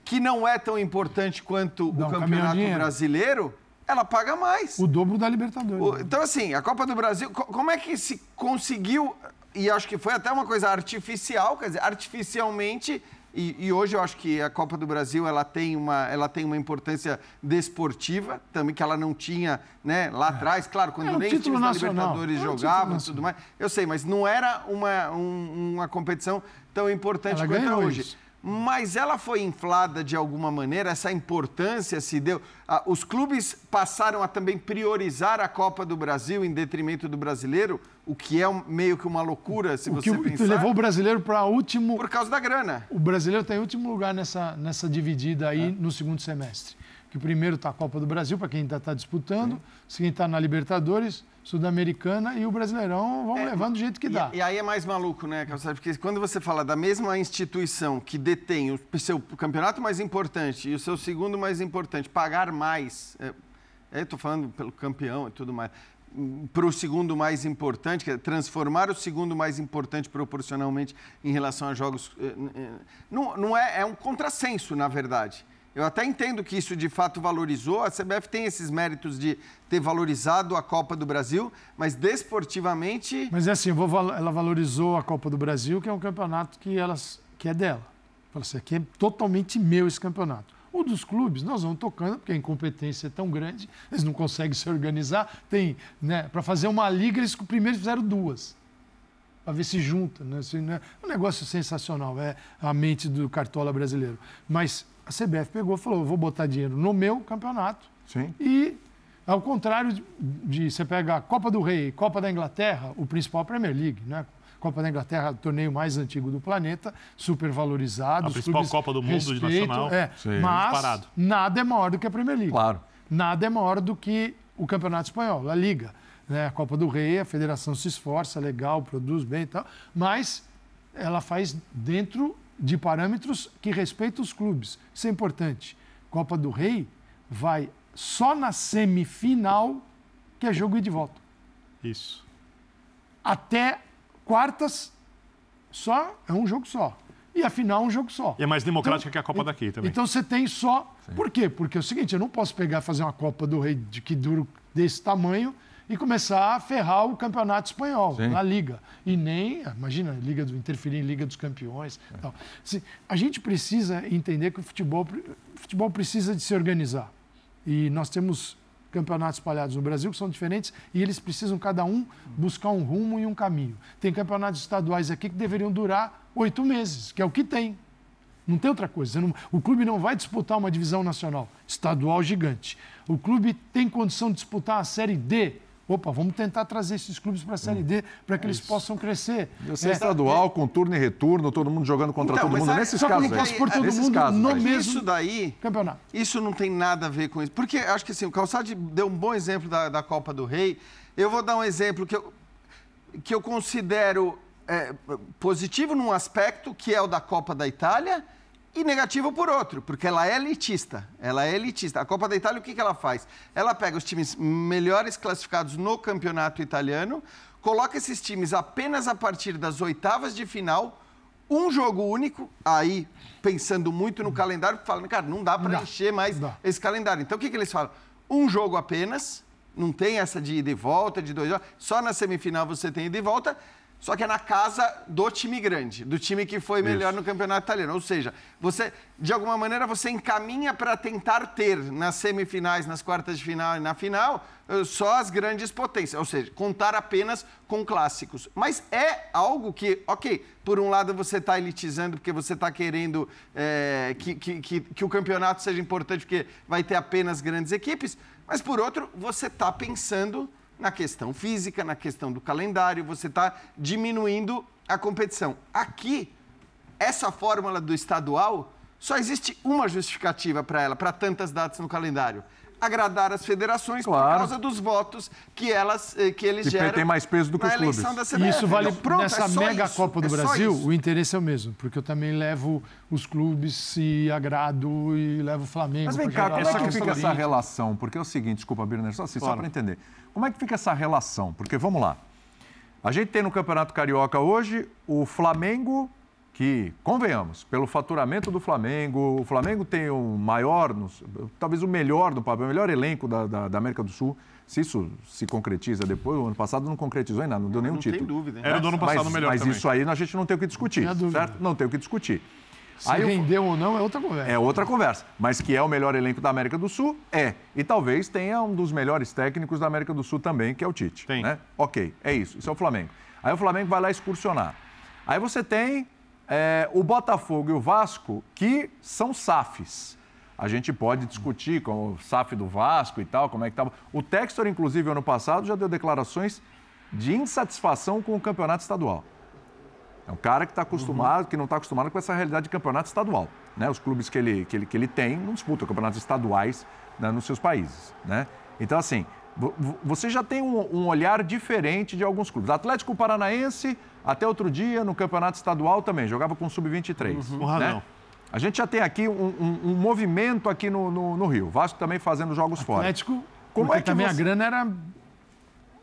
que não é tão importante quanto um o Campeonato. Brasileiro, ela paga mais. O dobro da Libertadores. O- Então, assim, a Copa do Brasil, co- como é que se conseguiu, e acho que foi até uma coisa artificial, quer dizer, artificialmente, e, e hoje eu acho que a Copa do Brasil ela tem, uma, ela tem uma importância desportiva, também que ela não tinha né, lá atrás, claro, quando É um nem os título. Libertadores É um jogavam e tudo mais. Eu sei, mas não era uma, um- uma competição tão importante Ela quanto é hoje. isso. Mas ela foi inflada de alguma maneira, essa importância se deu. Ah, os clubes passaram a também priorizar a Copa do Brasil em detrimento do brasileiro, o que é um- meio que uma loucura, se o você que pensar, levou o brasileiro para último. por causa da grana. O brasileiro está em último lugar nessa, nessa dividida aí no segundo semestre. Que primeiro está a Copa do Brasil, para quem ainda está disputando, Sim. quem está na Libertadores, Sul-Americana e o Brasileirão vão é, levando do jeito que e, dá. E aí é mais maluco, né, Calçado? Porque quando você fala da mesma instituição que detém o seu campeonato mais importante e o seu segundo mais importante, pagar mais, é, estou falando pelo campeão e tudo mais, para o segundo mais importante, que é transformar o segundo mais importante proporcionalmente em relação a jogos. Eh, eh, não, não é, é um contrassenso, na verdade. Eu até entendo que isso de fato valorizou. A CBF tem esses méritos de ter valorizado a Copa do Brasil, mas desportivamente. Mas é assim, ela valorizou a Copa do Brasil, que é um campeonato que, elas, que é dela. Falou assim, aqui é totalmente meu esse campeonato. O dos clubes, nós vamos tocando, porque a incompetência é tão grande, eles não conseguem se organizar. Tem, né, para fazer uma liga, eles primeiro fizeram duas para ver se junta. Né? Né? Um negócio sensacional, é a mente do cartola brasileiro. Mas a CBF pegou e falou: vou botar dinheiro no meu campeonato. Sim. E, ao contrário de, de você pegar a Copa do Rei, Copa da Inglaterra, o principal é a Premier League, né? Copa da Inglaterra, o torneio mais antigo do planeta, super valorizado. A principal Copa do mundo respeito, de nacional. É, Sim. mas Parado. nada é maior do que a Premier League. Claro. Nada é maior do que o Campeonato Espanhol, a Liga. Né? A Copa do Rei, a federação se esforça, legal, produz bem e tal, mas ela faz dentro de parâmetros que respeitam os clubes. Isso é importante. Copa do Rei vai só na semifinal, que é jogo de volta. Isso. Até quartas, só é um jogo só. E a final é um jogo só. E é mais democrática então, que a Copa daqui também. Então você tem só. Sim. Por quê? Porque é o seguinte, eu não posso pegar e fazer uma Copa do Rei de que dura desse tamanho e começar a ferrar o campeonato espanhol, Sim. na Liga. E nem, imagina, Liga do, interferir em Liga dos Campeões. É. Assim, a gente precisa entender que o futebol, o futebol precisa de se organizar. E nós temos campeonatos espalhados no Brasil que são diferentes e eles precisam cada um buscar um rumo e um caminho. Tem campeonatos estaduais aqui que deveriam durar oito meses, que é o que tem. Não tem outra coisa. Não, o clube não vai disputar uma divisão nacional estadual gigante. O clube tem condição de disputar a Série D Opa, vamos tentar trazer esses clubes para a Série D para que é eles possam crescer. Você é, estadual, é, com turno e retorno, todo mundo jogando contra então, todo mundo. Nesses só casos, não posso por todo mundo casos, no mesmo isso daí, campeonato. Isso não tem nada a ver com isso. Porque acho que assim, o Calçade deu um bom exemplo da, da Copa do Rei. Eu vou dar um exemplo que eu, que eu considero é, positivo num aspecto, que é o da Copa da Itália, e negativo por outro, porque ela é elitista. Ela é elitista. A Copa da Itália, o que, que ela faz? Ela pega os times melhores classificados no campeonato italiano, coloca esses times apenas a partir das oitavas de final, um jogo único, aí pensando muito no calendário, falando, cara, não dá para encher mais dá. esse calendário. Então o que, que eles falam? Um jogo apenas, não tem essa de ida e volta, de dois jogos, só na semifinal você tem ida e volta só que é na casa do time grande, do time que foi melhor Isso. no campeonato italiano. Ou seja, você, de alguma maneira, você encaminha para tentar ter nas semifinais, nas quartas de final e na final, eh, só as grandes potências. Ou seja, contar apenas com clássicos. Mas é algo que, ok, por um lado você está elitizando porque você está querendo é, que, que, que, que o campeonato seja importante porque vai ter apenas grandes equipes, mas por outro, você está pensando na questão física, na questão do calendário, você está diminuindo a competição. Aqui, essa fórmula do estadual, só existe uma justificativa para ela, para tantas datas no calendário agradar as federações claro. por causa dos votos que elas eh, que eles que geram. tem mais peso do que os clubes. E isso vale Pronto, nessa é mega isso. Copa do é Brasil, o interesse é o mesmo, porque eu também levo os clubes e agrado e levo o Flamengo. Mas vem cá, como é que fica essa relação? Porque é o seguinte, desculpa, Birner, só, assim, claro. só para entender. Como é que fica essa relação? Porque vamos lá. A gente tem no Campeonato Carioca hoje o Flamengo que, convenhamos, pelo faturamento do Flamengo, o Flamengo tem o maior, talvez o melhor do papel, o melhor elenco da, da, da, América do Sul. Se isso se concretiza depois, o ano passado não concretizou em nada, não deu nenhum não título. Tem dúvida. Era do ano passado mas, melhor Mas também. isso aí a gente não tem o que discutir, não certo? Não tem o que discutir. Se aí rendeu ou não é outra conversa. É outra conversa. Mas que é o melhor elenco da América do Sul, é. E talvez tenha um dos melhores técnicos da América do Sul também, que é o Tite. Tem. Né? Ok, é isso. Isso é o Flamengo. Aí o Flamengo vai lá excursionar. Aí você tem é, o Botafogo e o Vasco, que são SAFs. A gente pode discutir com o SAF do Vasco e tal, como é que estava. O Textor, inclusive, ano passado, já deu declarações de insatisfação com o campeonato estadual. É um cara que está acostumado, uhum. que não está acostumado com essa realidade de campeonato estadual. Né? Os clubes que ele, que, ele, que ele tem não disputam campeonatos estaduais né, nos seus países. Né? Então, assim, você já tem um, um, olhar diferente de alguns clubes. Atlético Paranaense, até outro dia, no campeonato estadual também, jogava com sub-23. Uhum. Né? A gente já tem aqui um, um, um movimento aqui no, no, no, Rio. Vasco também fazendo jogos Atlético, fora. Atlético, como é que também você... a grana era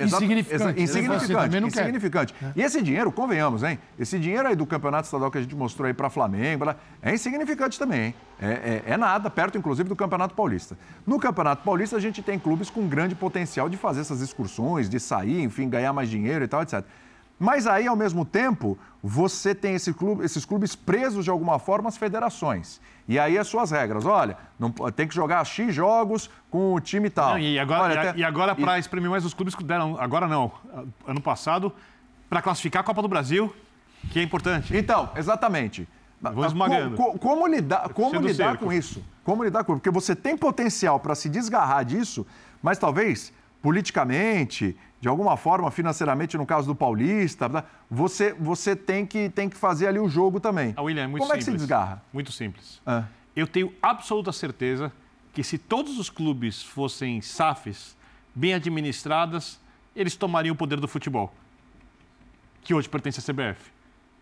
insignificante. insignificante, insignificante. É. E esse dinheiro, convenhamos, hein? Esse dinheiro aí do campeonato estadual que a gente mostrou aí para Flamengo, é insignificante também, hein? É, é, é, nada, perto inclusive do Campeonato Paulista. No Campeonato Paulista, a gente tem clubes com grande potencial de fazer essas excursões, de sair, enfim, ganhar mais dinheiro e tal, etc. Mas aí, ao mesmo tempo, você tem esse clube, esses clubes presos de alguma forma às federações. E aí as suas regras. Olha, não, tem que jogar X jogos com o time tal. Não, e agora, Olha, até, e agora para exprimir mais os clubes que deram, agora não, ano passado, para classificar a Copa do Brasil, que é importante. Então, exatamente. Vou esmagando. Co, co, como lidar, como lidar com isso? Como lidar com isso? Porque você tem potencial para se desgarrar disso, mas talvez politicamente, de alguma forma, financeiramente, no caso do Paulista, você, você tem, que, tem que fazer ali o jogo também. Ah, William, é muito Como simples. é que se desgarra? Muito simples. Ah. Eu tenho absoluta certeza que se todos os clubes fossem SAFs, bem administradas, eles tomariam o poder do futebol, que hoje pertence à CBF,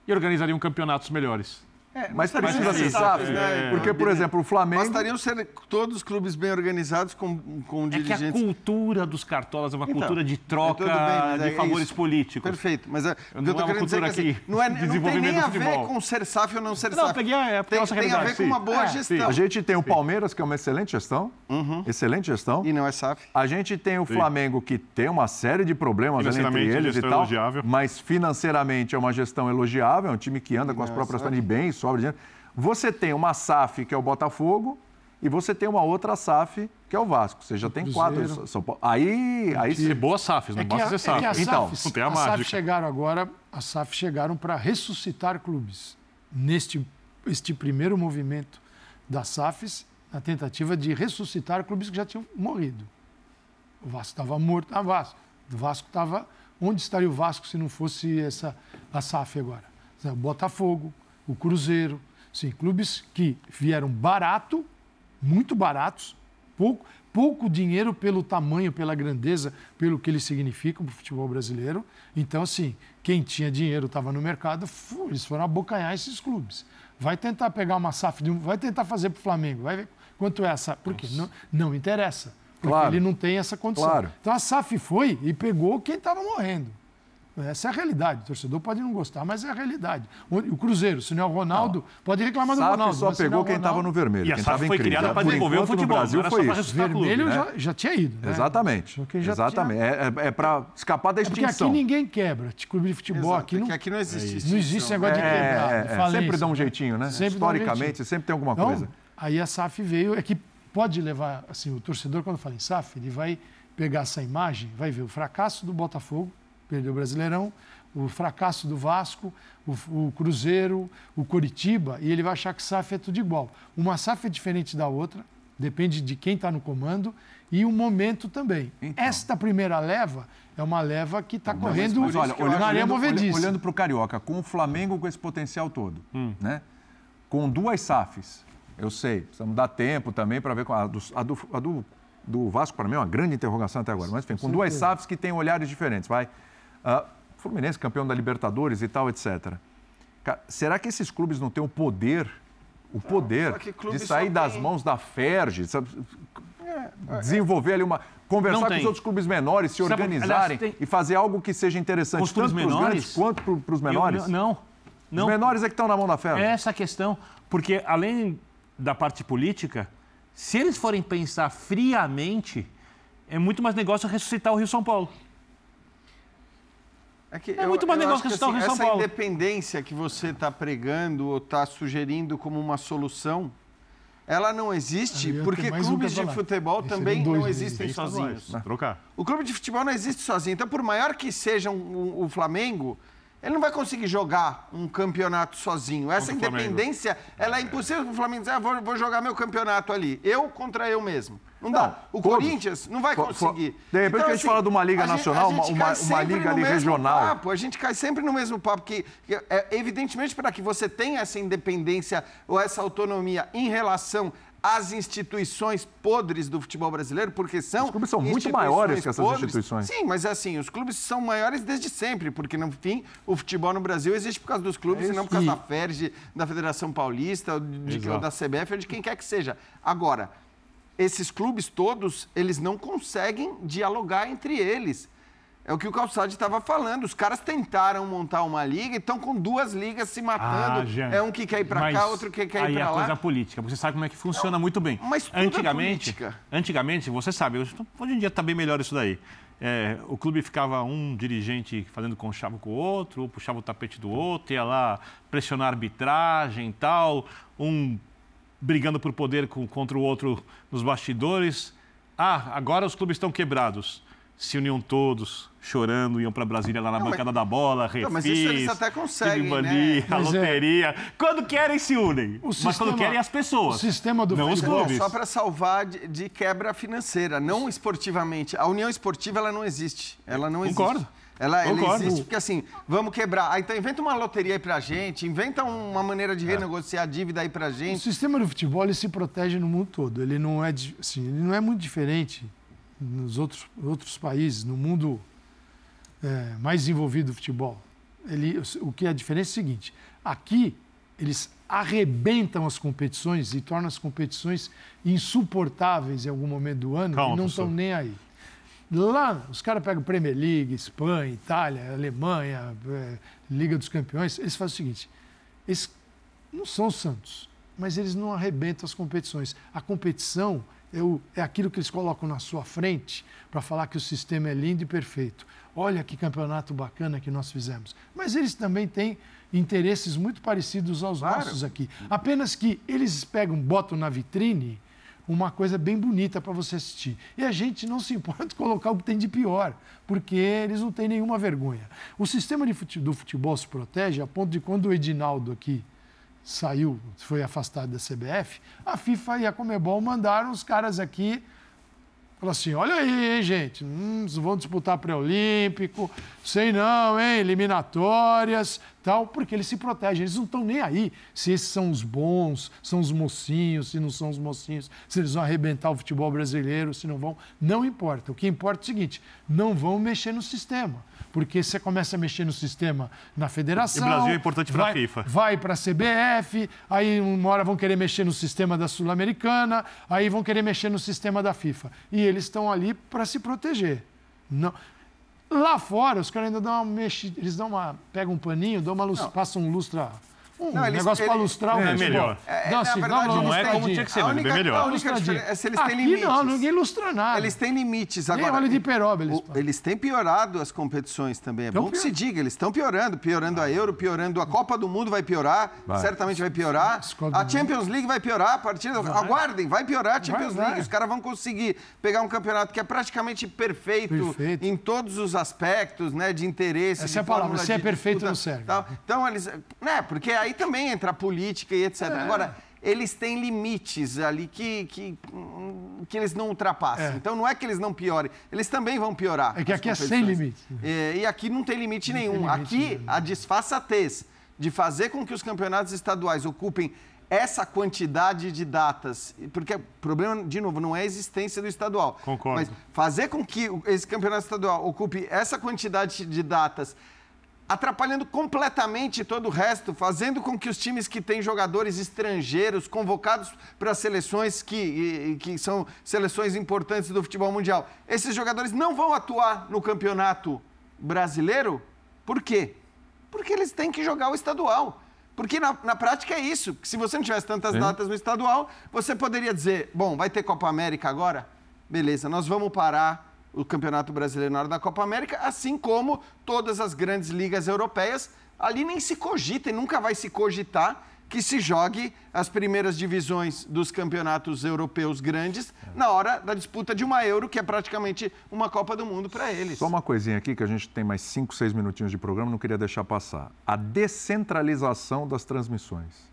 e organizariam campeonatos melhores. É, mas precisa ser SAF, né? Porque, por exemplo, o Flamengo. Bastariam ser todos os clubes bem organizados com, com é dirigentes. É que a cultura dos cartolas é uma então, cultura de troca bem, de é favores isso. políticos. Perfeito. Mas é, o que eu estou querendo dizer é que assim, não, é, não tem nem a ver com ser SAF ou não ser SAF. Não, peguei a, é, tem, tem a ver com uma boa é, gestão. A gente tem o Palmeiras, que é uma excelente gestão. Uhum. Excelente gestão. E não é SAF. A gente tem o Flamengo, que tem uma série de problemas entre eles e tal. Mas financeiramente é uma gestão elogiável. É um time que anda com as próprias pernas de bem, sobra dinheiro. Você tem uma SAF, que é o Botafogo, e você tem uma outra SAF, que é o Vasco. Você já tem Cruzeiro. quatro. São Paulo. Aí. aí você... boas SAFs, não é basta ser SAF. É então, não tem a, a mágica. SAF chegaram agora, as SAF chegaram para ressuscitar clubes. Neste este primeiro movimento das SAFs, na tentativa de ressuscitar clubes que já tinham morrido. O Vasco estava morto. Ah, Vasco. O Vasco estava. Onde estaria o Vasco se não fosse essa a SAF agora? O Botafogo, o Cruzeiro, Sim, clubes que vieram barato, muito baratos, pouco, pouco dinheiro pelo tamanho, pela grandeza, pelo que eles significam para o futebol brasileiro. Então, assim, quem tinha dinheiro estava no mercado, eles foram abocanhar esses clubes. Vai tentar pegar uma SAF, de um, vai tentar fazer para o Flamengo, vai ver quanto é essa. Porque não, não interessa. Porque claro. ele não tem essa condição. Claro. Então a SAF foi e pegou quem estava morrendo. Essa é a realidade. O torcedor pode não gostar, mas é a realidade. O Cruzeiro, se não é o Ronaldo, não. pode reclamar do Ronaldo. só pegou quem estava no vermelho. E a SAF foi criada para desenvolver o futebol. No Brasil foi isso. Vermelho né? já, já, tinha ido. Né? Exatamente. Já Exatamente. Tinha... É, é, é para escapar da extinção. É porque aqui ninguém quebra. Clube de futebol Exato, aqui não, aqui não existe isso. Não existe negócio de quebrar. É, é, sempre dá um jeitinho, né? Sempre Historicamente, sempre tem alguma então, coisa. Aí a SAF veio, é que pode levar, assim, o torcedor, quando fala em SAF, ele vai pegar essa imagem, vai ver o fracasso do Botafogo, perdeu o Brasileirão, o fracasso do Vasco, o, o, Cruzeiro, o Coritiba, e ele vai achar que SAF é tudo igual. Uma SAF é diferente da outra, depende de quem está no comando e o momento também. Então. Esta primeira leva é uma leva que está correndo mas, mas, olha, na área movediça. Olhando para o Carioca, com o Flamengo com esse potencial todo, hum. né? com duas SAFs, eu sei, precisamos dar tempo também para ver com a do, a do, a do, do Vasco, para mim, é uma grande interrogação até agora, mas enfim, com duas SAFs que têm olhares diferentes, vai. Uh, Fluminense campeão da Libertadores e tal, etc. Será que esses clubes não têm o poder, o poder de sair das tem... mãos da Ferge, sabe? É, é. desenvolver ali uma. Conversar com os outros clubes menores, se sabe, organizarem aliás, tem... e fazer algo que seja interessante, os tanto para os grandes quanto para os menores? Eu, não, não. Os menores é que estão na mão da Ferge. É essa a questão, porque além da parte política, se eles forem pensar friamente, é muito mais negócio ressuscitar o Rio São Paulo. É, que é eu, muito mais negócio que, que assim, Essa Paulo. independência que você está pregando ou está sugerindo como uma solução, ela não existe porque clubes de futebol também não existem sozinhos. Trocar. O clube de futebol não existe sozinho. Então, por maior que seja um, um, o Flamengo, ele não vai conseguir jogar um campeonato sozinho. Essa independência, ela é impossível para o Flamengo dizer, ah, vou, vou jogar meu campeonato ali. Eu contra eu mesmo. Não, dá. O todos. Corinthians não vai conseguir. De repente então, a gente assim, fala de uma liga nacional, gente, uma, uma, liga ali regional. Papo, a gente cai sempre no mesmo papo, que é, evidentemente para que você tenha essa independência ou essa autonomia em relação as instituições podres do futebol brasileiro, porque são. Os clubes são muito maiores que essas podres. instituições. Sim, mas assim, os clubes são maiores desde sempre, porque no fim o futebol no Brasil existe por causa dos clubes é e não por causa e... da FERJ, da Federação Paulista, ou, de, ou da CBF ou de quem quer que seja. Agora, esses clubes todos, eles não conseguem dialogar entre eles. É o que o Calçade estava falando. Os caras tentaram montar uma liga e estão com duas ligas se matando. Ah, é um que quer ir para cá, outro que quer ir para lá. Aí é coisa política. Você sabe como é que funciona Não, muito bem. Mas tudo é antigamente, é política. antigamente, você sabe, hoje em dia está bem melhor isso daí. É, o clube ficava um dirigente fazendo conchavo com o outro, puxava o tapete do outro, ia lá pressionar a arbitragem e tal, um brigando por poder com, contra o outro nos bastidores. Ah, agora os clubes estão quebrados se uniam todos, chorando, iam para Brasília lá na não, bancada mas... da bola, refis, não, mas isso eles até conseguem, né? a mas é. loteria. É... Quando querem, se unem. O mas sistema... quando querem, as pessoas. O sistema do não os clubes. Só para salvar de, de, quebra financeira, não esportivamente. A união esportiva, ela não existe. Ela não Concordo. existe. Ela, ela, existe porque assim, vamos quebrar. Ah, então inventa uma loteria aí pra gente, inventa uma maneira de é. renegociar a dívida aí pra gente. O sistema do futebol ele se protege no mundo todo. Ele não é, assim, ele não é muito diferente nos outros, outros países, no mundo é, mais desenvolvido do futebol. Ele, o que é a diferença é o seguinte: aqui eles arrebentam as competições e tornam as competições insuportáveis em algum momento do ano Calma, e não estão nem aí. Lá, os caras pegam Premier League, Espanha, Itália, Alemanha, é, Liga dos Campeões, eles fazem o seguinte: eles não são santos, mas eles não arrebentam as competições. A competição é aquilo que eles colocam na sua frente para falar que o sistema é lindo e perfeito. Olha que campeonato bacana que nós fizemos. Mas eles também têm interesses muito parecidos aos claro. nossos aqui. Apenas que eles pegam, botam na vitrine uma coisa bem bonita para você assistir. E a gente não se importa <laughs> colocar o que tem de pior, porque eles não têm nenhuma vergonha. O sistema do futebol se protege a ponto de quando o Edinaldo aqui saiu, foi afastado da CBF, a FIFA e a Comebol mandaram os caras aqui Falou assim, olha aí, gente, hum, vão disputar pré-olímpico, sei não, hein, eliminatórias, tal, porque eles se protegem, eles não estão nem aí se esses são os bons, são os mocinhos, se não são os mocinhos, se eles vão arrebentar o futebol brasileiro, se não vão, não importa. O que importa é o seguinte, não vão mexer no sistema porque você começa a mexer no sistema na federação. E o Brasil é importante para a FIFA. Vai para a CBF, aí uma hora vão querer mexer no sistema da Sul-Americana, aí vão querer mexer no sistema da FIFA. E eles estão ali para se proteger. Não. Lá fora, os caras ainda dão uma mexida, eles dão uma, pegam um paninho, dão uma luz, passam um lustra um não, negócio para lustrar o É melhor. É, não, assim, verdade, não, não é como tinha que ser, mas é melhor. A única diferença é se eles Aqui têm limites. não, ninguém lustra nada. Eles têm limites. Agora, Nem óleo de peroba eles, o, eles têm piorado as competições também. É bom que se diga, eles estão piorando. Piorando a Euro, piorando a Copa do Mundo vai piorar. Vai. Certamente vai piorar. A Champions League vai piorar. A partir vai. Aguardem, vai piorar a Champions vai, League. Os caras vão conseguir pegar um campeonato que é praticamente perfeito, perfeito. em todos os aspectos, né? De interesse. Essa é a palavra. Você é perfeito no serve. Então, eles. Né, porque aí também entra a política e etc. É. Agora, eles têm limites ali que, que, que eles não ultrapassam. É. Então não é que eles não piorem, eles também vão piorar. É que aqui é sem limite. É, e aqui não tem limite não nenhum. Tem limite aqui, nenhum. a disfarçatez de fazer com que os campeonatos estaduais ocupem essa quantidade de datas, porque o problema, de novo, não é a existência do estadual. Concordo. Mas fazer com que esse campeonato estadual ocupe essa quantidade de datas atrapalhando completamente todo o resto, fazendo com que os times que têm jogadores estrangeiros convocados para seleções que, que são seleções importantes do futebol mundial, esses jogadores não vão atuar no campeonato brasileiro. Por quê? Porque eles têm que jogar o estadual. Porque na, na prática é isso. Se você não tivesse tantas Sim. datas no estadual, você poderia dizer: bom, vai ter Copa América agora? Beleza, nós vamos parar o Campeonato Brasileiro na hora da Copa América, assim como todas as grandes ligas europeias. Ali nem se cogita e nunca vai se cogitar que se jogue as primeiras divisões dos campeonatos europeus grandes na hora da disputa de uma Euro, que é praticamente uma Copa do Mundo para eles. Só uma coisinha aqui, que a gente tem mais 5, 6 minutinhos de programa, não queria deixar passar. A descentralização das transmissões.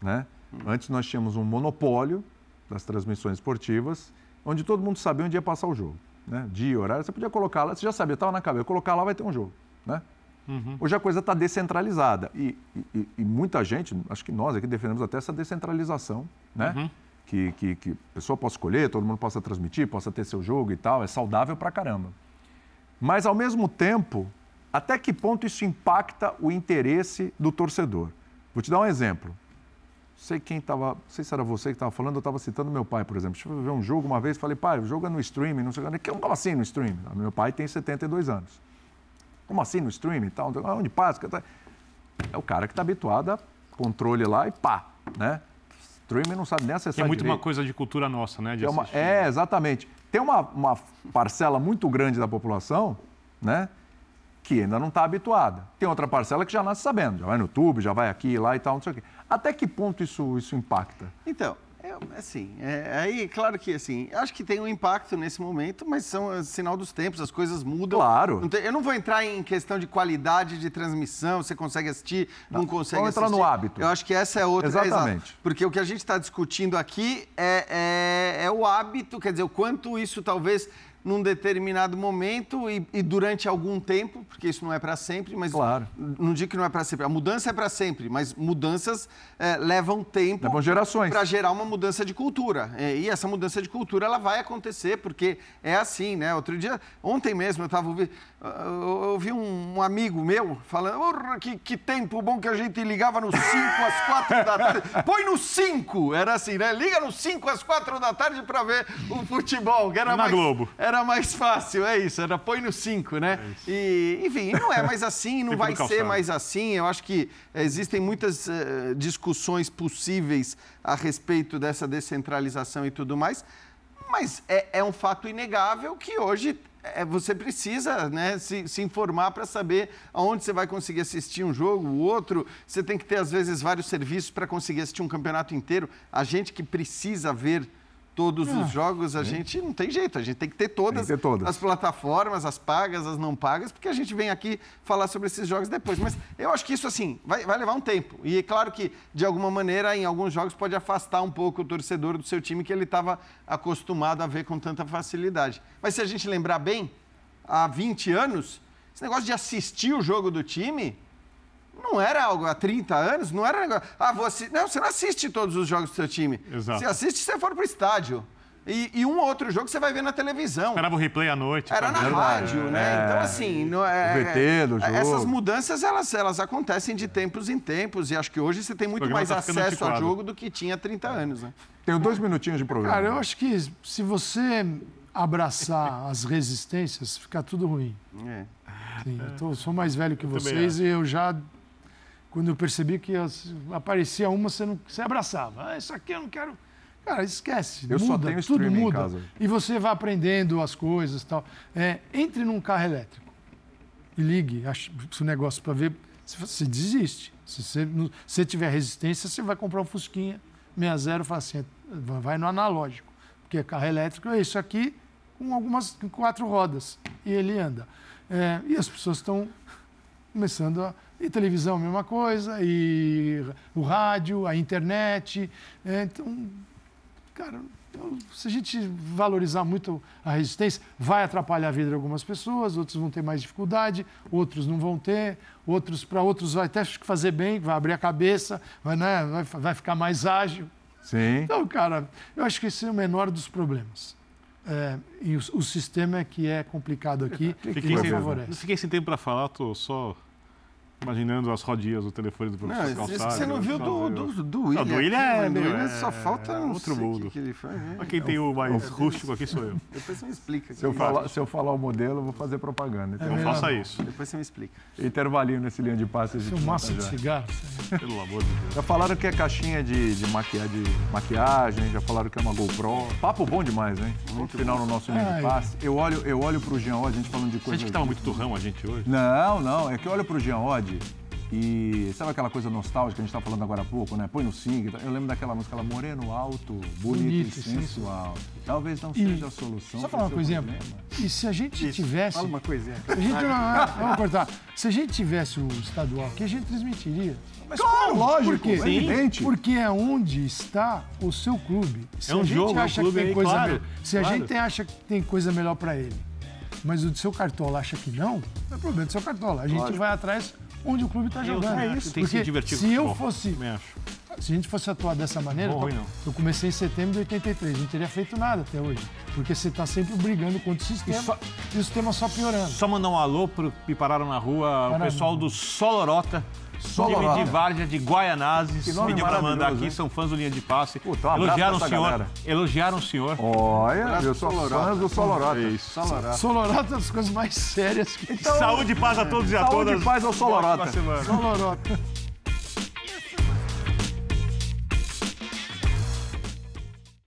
Né? Antes nós tínhamos um monopólio das transmissões esportivas, onde todo mundo sabia onde ia passar o jogo né? dia, horário, você podia colocar lá, você já sabia, estava na cabeça, colocar lá vai ter um jogo. Né? Uhum. Hoje a coisa está descentralizada e, e, e, muita gente, acho que nós aqui defendemos até essa descentralização, né? Uhum. que, que, que a pessoa possa escolher, todo mundo possa transmitir, possa ter seu jogo e tal, é saudável pra caramba. Mas, ao mesmo tempo, até que ponto isso impacta o interesse do torcedor? Vou te dar um exemplo. Sei quem estava, não sei se era você que estava falando, eu estava citando meu pai, por exemplo. Deixa eu ver um jogo uma vez, falei, pai, o jogo é no streaming, não sei o que. Como assim no streaming? Meu pai tem 72 anos. Como assim no streaming e tal? Onde passa? É o cara que está habituado a controle lá e pá, né? Streaming não sabe nem acessar É muito direito. uma coisa de cultura nossa, né? De É, uma- é, exatamente. Tem uma, uma parcela muito grande da população, né? Que ainda não está habituada. Tem outra parcela que já nasce sabendo, já vai no YouTube, já vai aqui, lá e tal, não sei o quê. Até que ponto isso, isso impacta? Então, é, assim, é, aí, claro que, assim, acho que tem um impacto nesse momento, mas são é, sinal dos tempos, as coisas mudam. Claro. Não tem- eu não vou entrar em questão de qualidade de transmissão, você consegue assistir, não, consegue vamos entrar assistir. no hábito. Eu acho que essa é outra. é, Exatamente. porque o que a gente está discutindo aqui é, é, é o hábito, quer dizer, o quanto isso talvez num determinado momento e, e durante algum tempo, porque isso não é para sempre, mas Claro. não digo que não é para sempre. A mudança é para sempre, mas mudanças é, levam tempo Levam gerações. para gerar uma mudança de cultura. É, e essa mudança de cultura ela vai acontecer, porque é assim, né? Outro dia, ontem mesmo, eu estava ouvindo, eu ouvi um, um amigo meu falando, "Urra, que, que tempo bom que a gente ligava no 5 às 4 da tarde. <laughs> Põe no 5! Era assim, né? Liga no 5 às 4 da tarde para ver o futebol, que era Na mais, Globo. Era mais fácil, é isso, era põe no 5, né? e, enfim, não é mais assim, não vai ser mais assim. Eu acho que existem muitas eh, discussões possíveis a respeito dessa descentralização e tudo mais, mas é, é um fato inegável que hoje eh, você precisa né, se, se informar para saber aonde você vai conseguir assistir um jogo, o outro. Você tem que ter, às vezes, vários serviços para conseguir assistir um campeonato inteiro. A gente que precisa ver todos os jogos, a gente não tem jeito, a gente tem que ter todas, Tem que ter todas. as plataformas, as pagas, as não pagas, porque a gente vem aqui falar sobre esses jogos depois. Mas eu acho que isso, assim, vai, vai levar um tempo. E é claro que, de alguma maneira, em alguns jogos pode afastar um pouco o torcedor do seu time que ele estava acostumado a ver com tanta facilidade. Mas se a gente lembrar bem, há 20 anos, esse negócio de assistir o jogo do time não era algo há 30 anos, não era negócio. Ah, vou assi- Não, você não assiste todos os jogos do seu time. Exato. Você assiste se você for para o estádio. E, e um ou outro jogo você vai ver na televisão. Esperava o replay à noite. Era pra na rádio, né? É. Então, assim, não é, O VT do jogo. essas mudanças, elas, elas acontecem de tempos em tempos. E acho que hoje você tem muito mais tá acesso a antiquado. jogo do que tinha há 30 anos, né? Tenho dois minutinhos de programa. Cara, eu acho que se você abraçar <laughs> as resistências, fica tudo ruim. É. Sim, eu tô- sou mais velho que Eu vocês e eu já, quando eu percebi que as- aparecia uma, você, não, você abraçava. Ah, isso aqui eu não quero. Cara, esquece. Eu só muda, tenho tudo streaming em muda. casa. E você vai aprendendo as coisas e tal. É, entre num carro elétrico e ligue o negócio para ver se você desiste. Se você, se tiver resistência, você vai comprar um Fusquinha 60 e fala assim, vai no analógico. Porque carro elétrico é isso aqui com algumas com quatro rodas e ele anda. É, e as pessoas estão começando a. E televisão, a mesma coisa, e o rádio, a internet. É, então, cara, eu- se a gente valorizar muito a resistência, vai atrapalhar a vida de algumas pessoas, outros vão ter mais dificuldade, outros não vão ter, outros para outros vai até fazer bem, vai abrir a cabeça, vai, né, vai, vai ficar mais ágil. Sim. Então, cara, eu acho que esse é o menor dos problemas. É, e o, o sistema é que é complicado aqui Fiquei não sem, favorece. fiquei sem tempo para falar, tô só imaginando as rodinhas do telefone do professor Não, isso Calçado. que você não viu do, do, do William. do William aqui, é. Do William é- só falta não outro mundo. que, que ele faz. né? Mas quem tem o mais rústico aqui sou eu. Depois você me explica. Se eu, falar, se eu falar o modelo, eu vou fazer propaganda. Então, Não melhor faça não. isso, Depois você me explica. intervalinho nesse linha de passe. a gente Fumaça monta de cigarro. pelo amor de Deus. Já falaram que é caixinha de, de, maquia- de maquiagem, já falaram que é uma GoPro. Papo bom demais, hein? Muito final no nosso linha de passe. Eu olho, eu olho pro Jean Odd, a gente falando de Você coisa. acha que tava muito turrão a gente hoje? Não, não. É que eu olho pro Jean Odd e sabe aquela coisa nostálgica que a gente tá falando agora há pouco, né? Põe no sing. Eu lembro daquela música lá, Moreno Alto, bonito, Bonito e sensual. Talvez não E- seja a solução. Só falar uma coisinha. problema. E se a gente tivesse. Fala uma coisinha. <laughs> a gente, não, vamos cortar. Se a gente tivesse o estadual aqui, a gente transmitiria. Mas Claro, lógico, Por quê? é evidente. Porque é onde está o seu clube. Se É um a gente jogo, é um acha clube que tem aí, coisa claro, melhor, se a claro. gente acha que tem coisa melhor para ele, mas o do seu cartola acha que não, não é problema do seu cartola. A gente vai atrás onde o clube está jogando. É isso, tem que se divertir com se eu fosse se a gente fosse atuar dessa maneira, Não, ruim, eu- não. eu comecei em setembro de 83, não teria feito nada até hoje. Porque você está sempre brigando contra o sistema e, só- o sistema só piorando. Só mandar um alô pro que pararam na rua, o pessoal do Solorota. Solorota. Time de Várzea de Guaianazes. Pediu pra mandar aqui, hein? são fãs do Linha de Passe. Puta, um elogiaram o senhor. galera. Elogiaram o senhor. Olha, eu sou Solorota. fã do Solorota. Solorata. Solorota é uma das coisas mais sérias que Saúde e paz a todos e a Saúde todas. e paz ao Solorota. Solorota.